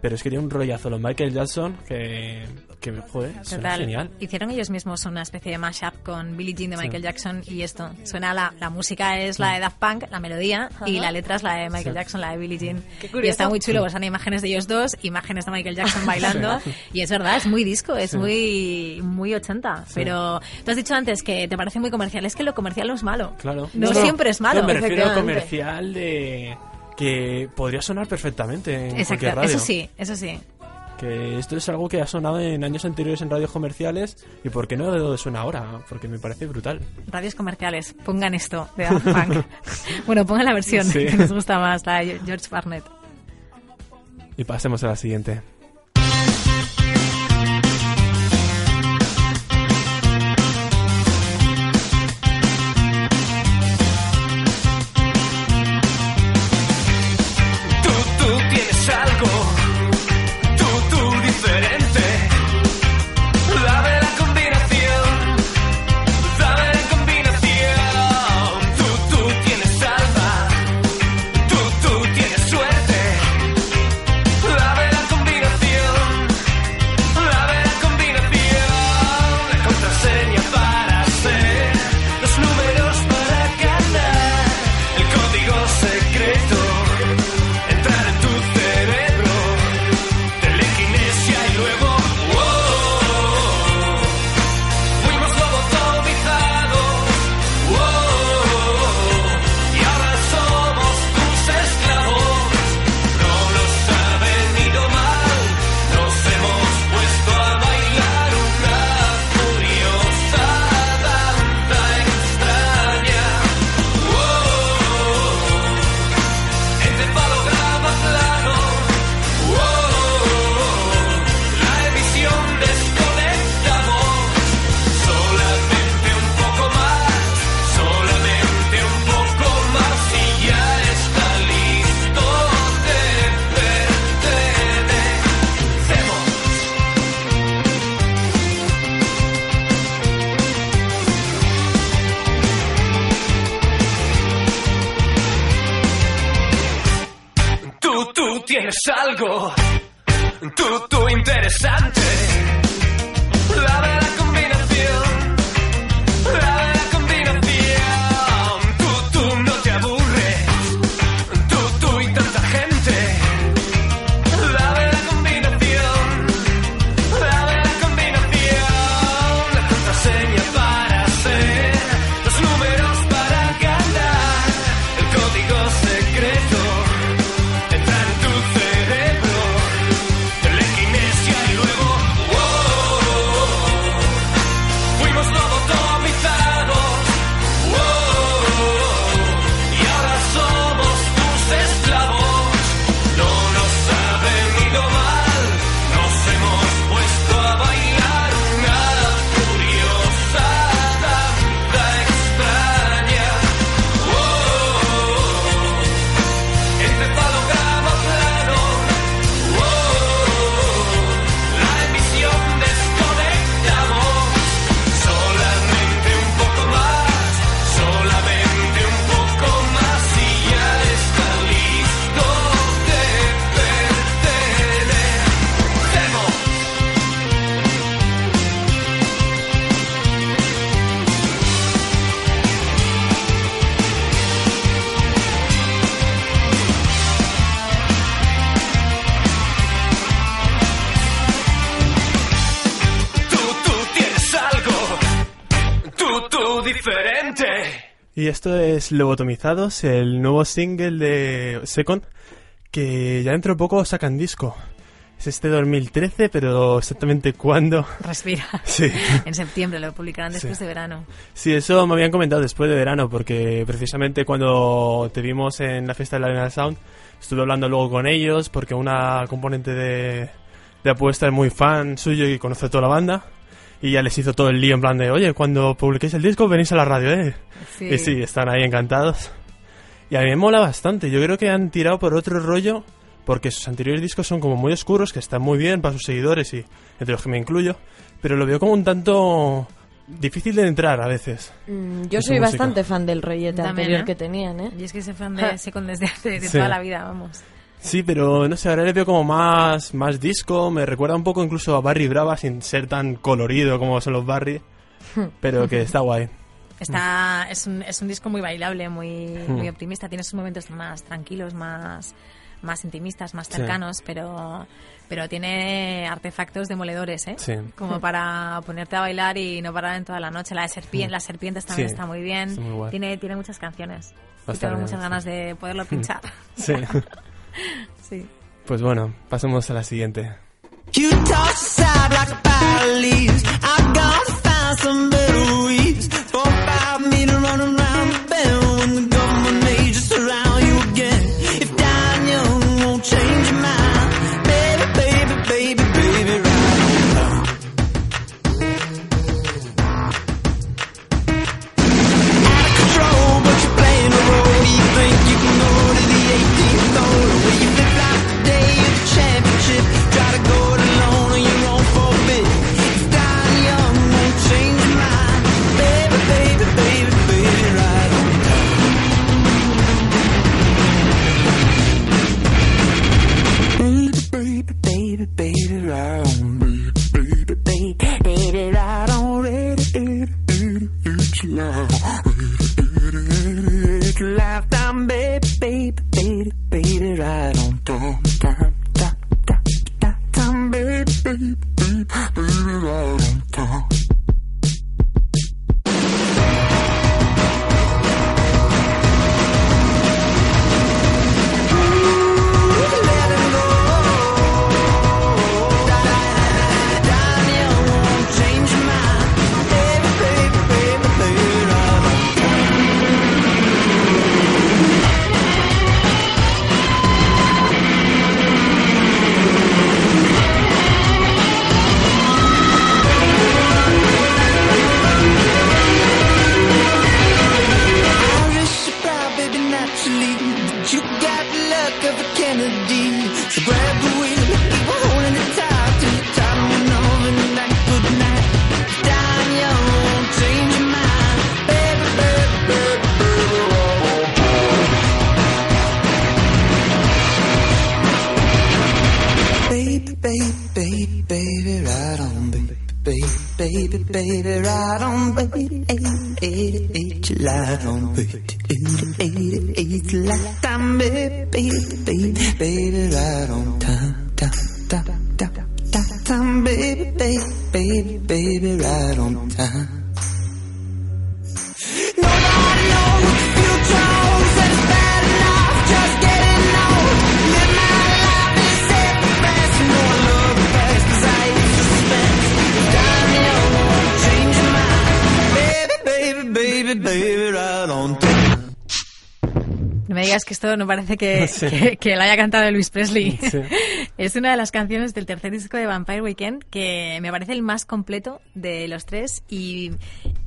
Speaker 10: Pero es que tiene un rollazo los Michael Jackson que, que joder, suena genial.
Speaker 4: Hicieron ellos mismos una especie de mashup con Billie Jean de
Speaker 10: Sí.
Speaker 4: Michael Jackson y esto. Suena la, la música es la de Daft Punk, la melodía, y la letra es la de Michael
Speaker 10: Sí.
Speaker 4: Jackson, la de Billie Jean.
Speaker 3: curioso.
Speaker 4: Y está muy chulo, pues son imágenes de ellos dos, imágenes de Michael Jackson bailando. Y es verdad, es muy disco, es
Speaker 10: Sí.
Speaker 4: muy, muy 80. Pero tú has dicho antes que te parece muy comercial. Es que lo comercial no es malo.
Speaker 10: Claro.
Speaker 4: No, siempre es malo.
Speaker 10: No, me refiero
Speaker 3: efectivamente.
Speaker 10: comercial de que podría sonar perfectamente en
Speaker 4: Exacto,
Speaker 10: cualquier radio.
Speaker 4: eso sí, eso sí.
Speaker 10: Que esto es algo que ha sonado en años anteriores en radios comerciales y por qué no suena ahora, porque me parece brutal.
Speaker 4: Radios comerciales, pongan esto de Daft Punk. bueno, pongan la versión
Speaker 10: Sí.
Speaker 4: que nos gusta más, la de George Barnett.
Speaker 10: Y pasemos a la siguiente.
Speaker 11: Y
Speaker 2: esto es Lobotomizados, el nuevo single de Second, que ya dentro de poco sacan disco. Es este 2013, pero exactamente cuándo.
Speaker 4: Respira.
Speaker 2: Sí.
Speaker 4: En septiembre lo publicarán después
Speaker 2: Sí.
Speaker 4: de verano.
Speaker 2: Sí, eso me habían comentado después de verano, porque precisamente cuando te vimos en la fiesta de la Arena Sound, estuve hablando luego con ellos, porque una componente de, de apuesta es muy fan suyo y conoce toda la banda. Y ya les hizo todo el lío en plan de, oye, cuando publiquéis el disco venís a la radio, ¿eh?
Speaker 4: Sí.
Speaker 2: Y sí, están ahí encantados. Y a mí me mola bastante. Yo creo que han tirado por otro rollo, porque sus anteriores discos son como muy oscuros, que están muy bien para sus seguidores y entre los que me incluyo. Pero lo veo como un tanto difícil de entrar a veces.
Speaker 3: Mm, yo soy
Speaker 2: música.
Speaker 3: bastante fan del rollete
Speaker 4: También,
Speaker 3: anterior
Speaker 4: ¿eh?
Speaker 3: que tenían, ¿eh?
Speaker 4: Y es que soy fan de Second desde hace de
Speaker 2: Sí.
Speaker 4: toda la vida, vamos.
Speaker 2: Sí, pero no sé, ahora le veo como más, más disco. Me recuerda un poco incluso a Barry Brava sin ser tan colorido como son los Barry. Pero que está guay.
Speaker 4: Está, es, un, es un disco muy bailable, muy,
Speaker 2: Mm.
Speaker 4: muy optimista. Tiene sus momentos más tranquilos, más, más intimistas, más
Speaker 2: Sí.
Speaker 4: cercanos, pero, pero tiene artefactos demoledores, ¿eh?
Speaker 2: Sí.
Speaker 4: Como para ponerte a bailar y no parar en toda la noche. La de serpiente, las serpientes también
Speaker 2: Sí,
Speaker 4: está muy bien.
Speaker 2: muy
Speaker 4: tiene, tiene muchas canciones. Y tengo muchas
Speaker 2: sí.
Speaker 4: ganas de poderlo pinchar.
Speaker 2: Sí.
Speaker 4: sí.
Speaker 2: Pues bueno, pasemos a la siguiente.
Speaker 6: It's lifetime, baby, baby, baby, baby, right on time, time, time, time, baby, baby, baby, baby, right on
Speaker 4: esto no parece que,
Speaker 2: Sí.
Speaker 4: que, que la haya cantado Luis Presley.
Speaker 2: Sí.
Speaker 4: Es una de las canciones del tercer disco de Vampire Weekend que me parece el más completo de los tres y...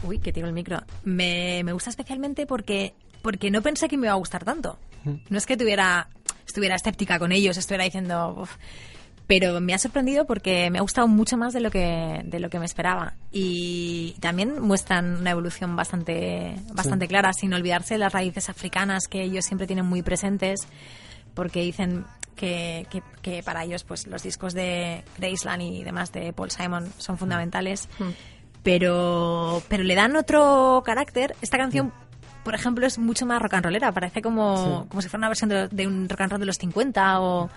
Speaker 4: Uy, que tiro el micro. Me, me gusta especialmente porque, porque no pensé que me iba a gustar tanto. No es que tuviera, estuviera escéptica con ellos, estuviera diciendo... "Uf", pero me ha sorprendido porque me ha gustado mucho más de lo que de lo que me esperaba. Y también muestran una evolución bastante bastante clara sin olvidarse de las raíces africanas que ellos siempre tienen muy presentes porque dicen que, que- que para ellos pues los discos de Graceland y demás de Paul Simon son fundamentales. Pero pero le dan otro carácter. Esta canción por ejemplo es mucho más rock and rollera. Parece como,
Speaker 2: Sí.
Speaker 4: como si fuera una versión de, de un rock and roll de los 50 o,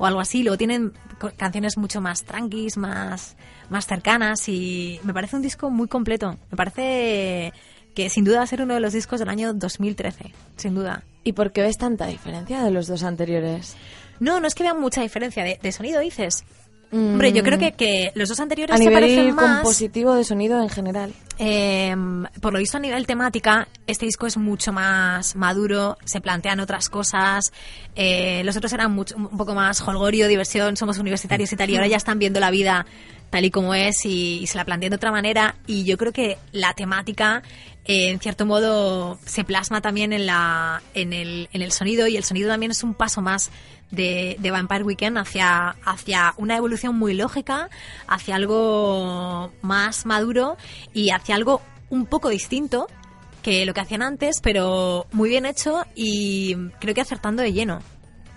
Speaker 4: o algo así luego tienen canciones mucho más tranquis más más cercanas y me parece un disco muy completo me parece que sin duda va a ser uno de los discos del año 2013, sin duda.
Speaker 3: ¿Y por qué ves tanta diferencia de los dos anteriores?
Speaker 4: No, no es que vean mucha diferencia de, de sonido, dices. Hombre, yo creo que, que los dos anteriores
Speaker 3: Mm. a
Speaker 4: se
Speaker 3: nivel
Speaker 4: parecen más.
Speaker 3: compositivo de sonido en general.
Speaker 4: Eh, por lo visto a nivel temática, este disco es mucho más maduro, se plantean otras cosas. eh, los otros eran mucho- un poco más holgorio, diversión, somos universitarios y tal, y ahora ya están viendo la vida tal y como es y, y se la plantean de otra manera. Y yo creo que la temática, eh, en cierto modo, se plasma también en, la, en, el, en el sonido, y el sonido también es un paso más de, Vampire Weekend hacia, hacia una evolución muy lógica, hacia algo más maduro y hacia algo un poco distinto que lo que hacían antes, pero muy bien hecho y creo que acertando de lleno.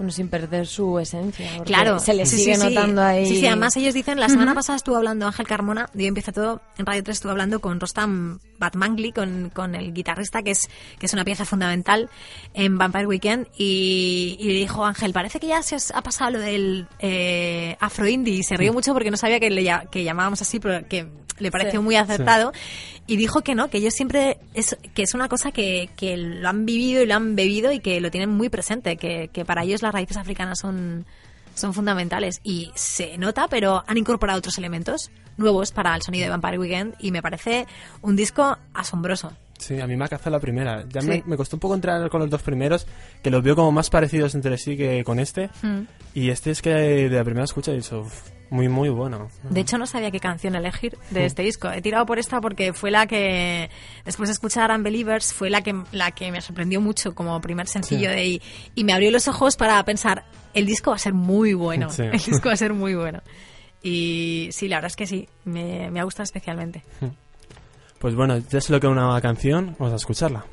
Speaker 3: Bueno, sin perder su esencia.
Speaker 4: Claro,
Speaker 3: Se le
Speaker 4: sí,
Speaker 3: sigue
Speaker 4: sí, sí.
Speaker 3: notando ahí.
Speaker 4: Sí, sí, además ellos dicen, la semana pasada estuvo hablando Ángel Carmona, hoy empieza todo, en Radio 3 estuvo hablando con Rostam Batmangli, con, con el guitarrista, que es, que es una pieza fundamental en Vampire Weekend, y, y le dijo Ángel, parece que ya se os ha pasado lo del eh, Afro Indie, y se rió mucho porque no sabía que, le, que llamábamos así, pero que le pareció
Speaker 3: Sí.
Speaker 4: muy acertado, y dijo que no, que ellos siempre, es, que es una cosa que, que lo han vivido y lo han bebido y que lo tienen muy presente, que, que para ellos las raíces africanas son son fundamentales y se nota, pero han incorporado otros elementos nuevos para el sonido de Vampire Weekend y me parece un disco asombroso.
Speaker 2: Sí, a mí me ha cazado la primera. Ya
Speaker 4: Sí.
Speaker 2: me, me costó un poco entrar con los dos primeros, que los veo como más parecidos entre sí que con este.
Speaker 4: Mm.
Speaker 2: Y este es que de la primera escucha he dicho, "Uf, muy, muy bueno.
Speaker 4: De hecho, no sabía qué canción elegir de este disco. He tirado por esta porque fue la que, después de escuchar Unbelievers, fue la que, la que me sorprendió mucho como primer sencillo
Speaker 2: Sí.
Speaker 4: de y, y me abrió los ojos para pensar, el disco va a ser muy bueno.
Speaker 2: Sí.
Speaker 4: El disco va a ser muy bueno. Y sí, la verdad es que sí, me, me ha gustado especialmente.
Speaker 2: Pues bueno, ya solo queda una canción, vamos a escucharla.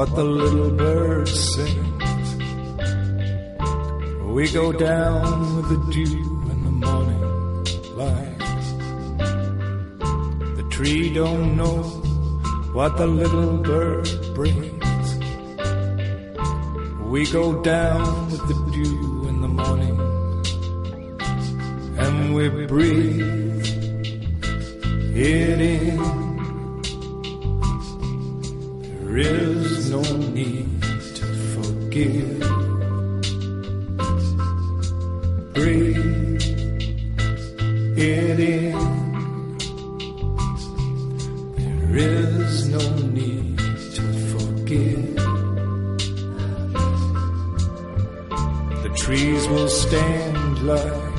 Speaker 12: What the little bird sings. We go down with the dew in the morning light. The tree don't know what the little bird brings. We go down with the dew in the morning and we breathe it in. There is no need to forgive. Breathe it in. There is no need to forgive. The trees will stand like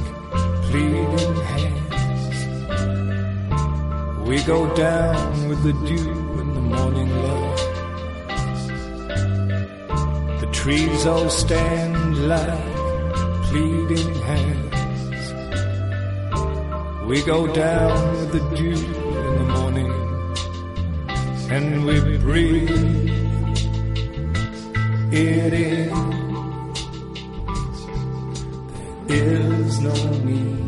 Speaker 12: pleading hands. We go down with the dew trees all stand like pleading hands. We go down with the dew in the morning and we breathe it in. There is no need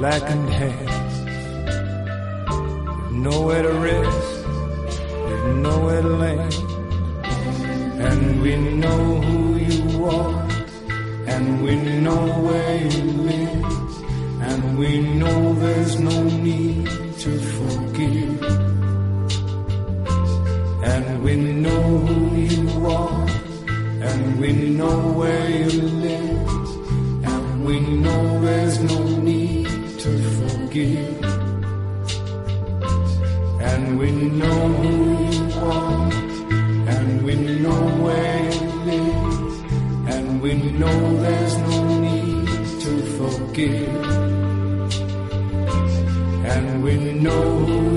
Speaker 12: blackened hands. Nowhere to rest, with nowhere to land. And we know who you are, and we know where you live, and we know there's no need to forgive. And we know who you are, and we know where you live, and we know there's no And we know who you are, and we know where you live, and we know there's no need to forgive. And we know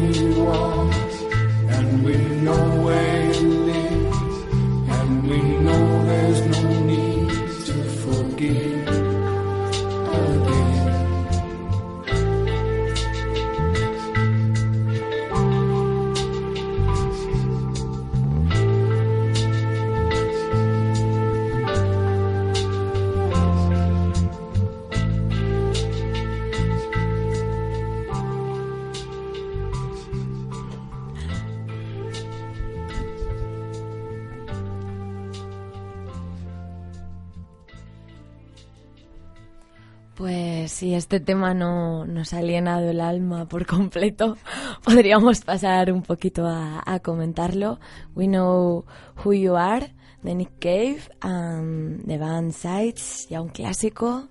Speaker 3: este tema no nos ha alienado el alma por completo, podríamos pasar un poquito a, a comentarlo. We Know Who You Are, de Nick Cave, um, de Van Sides, ya un clásico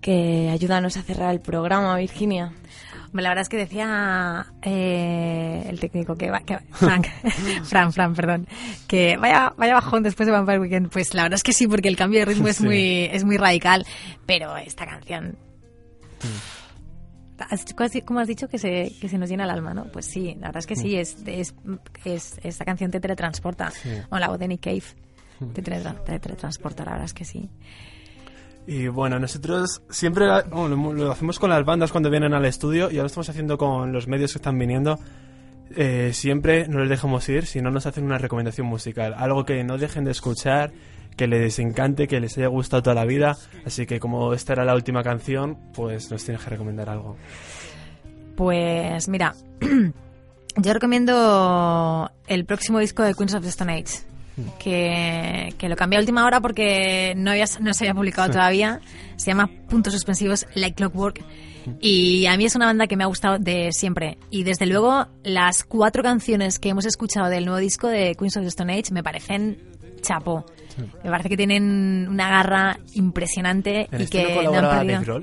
Speaker 3: que ayúdanos a cerrar el programa, Virginia.
Speaker 4: La verdad es que decía eh, el técnico que, va, que Frank, Fran, Fran, perdón, que vaya, vaya bajón después de Vampire Weekend. Pues la verdad es que sí, porque el cambio de ritmo es muy, es muy radical. Pero esta canción, ¿Cómo has dicho que se, que se nos llena el alma, no? Pues sí, la verdad es que sí, es, es, es- esta canción te teletransporta.
Speaker 2: Sí.
Speaker 4: O la voz de Nick Cave te, teletra- te teletransporta, la verdad es que sí.
Speaker 2: Y bueno, nosotros siempre bueno, lo, lo hacemos con las bandas cuando vienen al estudio y ahora lo estamos haciendo con los medios que están viniendo. Eh, siempre no les dejamos ir si no nos hacen una recomendación musical. Algo que no dejen de escuchar, que les encante, que les haya gustado toda la vida. Así que como esta era la última canción, pues nos tienes que recomendar algo.
Speaker 4: Pues mira, yo recomiendo el próximo disco de Queens of the Stone Age, que, que lo cambié a última hora porque no, había, no se había publicado todavía. Se llama Puntos Suspensivos Like Clockwork. Y a mí es una banda que me ha gustado de siempre. Y desde luego, las cuatro canciones que hemos escuchado del nuevo disco de Queens of the Stone Age me parecen chapo. Me parece que tienen una garra impresionante
Speaker 2: ¿En
Speaker 4: y
Speaker 2: este no
Speaker 4: que no han
Speaker 2: colabora
Speaker 4: perdido.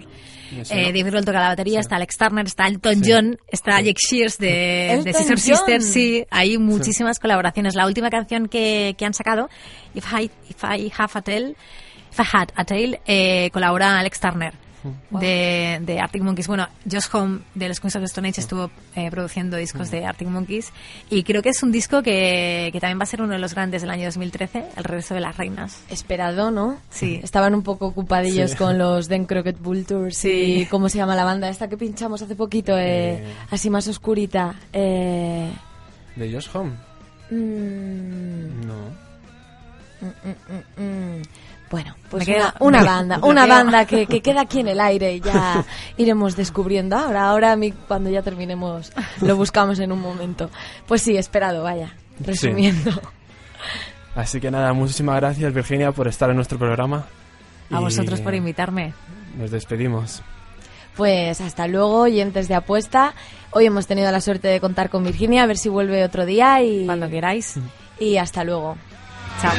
Speaker 4: Eh, Grohl toca la batería, está Alex Turner, está Elton
Speaker 2: Sí.
Speaker 4: John, está Jake Shears de, de
Speaker 3: John.
Speaker 4: Sisters, sí, hay muchísimas colaboraciones. La última canción que, que han sacado, If I, If I Have a Tale, If I Had a Tale, eh, colabora Alex Turner. De, de Arctic Monkeys. Bueno, Josh Home de los Queens of the Stone Age estuvo eh, produciendo discos de Arctic Monkeys y creo que es un disco que, que también va a ser uno de los grandes del año 2013, El regreso de las reinas.
Speaker 3: Esperado, ¿no?
Speaker 4: Sí.
Speaker 3: Estaban un poco ocupadillos
Speaker 4: Sí.
Speaker 3: con los Den Crockett Bull Tours
Speaker 4: Sí.
Speaker 3: y ¿cómo se llama la banda esta que pinchamos hace poquito? Eh,
Speaker 2: Eh.
Speaker 3: Así más oscurita. Eh,
Speaker 2: ¿De Josh Home?
Speaker 3: mm,
Speaker 2: No.
Speaker 3: mm, mm, mm, mm. Bueno, pues
Speaker 4: Me queda-
Speaker 3: una, una
Speaker 4: me-
Speaker 3: banda, una banda que, que queda aquí en el aire y ya iremos descubriendo. Ahora, ahora a mí cuando ya terminemos lo buscamos en un momento. Pues sí, esperado, vaya. Resumiendo.
Speaker 2: Así que nada, muchísimas gracias Virginia por estar en nuestro programa.
Speaker 4: A
Speaker 2: Y
Speaker 4: vosotros por invitarme.
Speaker 2: Nos despedimos.
Speaker 3: Pues hasta luego, oyentes de apuesta. Hoy hemos tenido la suerte de contar con Virginia, a ver si vuelve otro día y
Speaker 4: cuando queráis.
Speaker 3: Y hasta luego.
Speaker 4: Chao.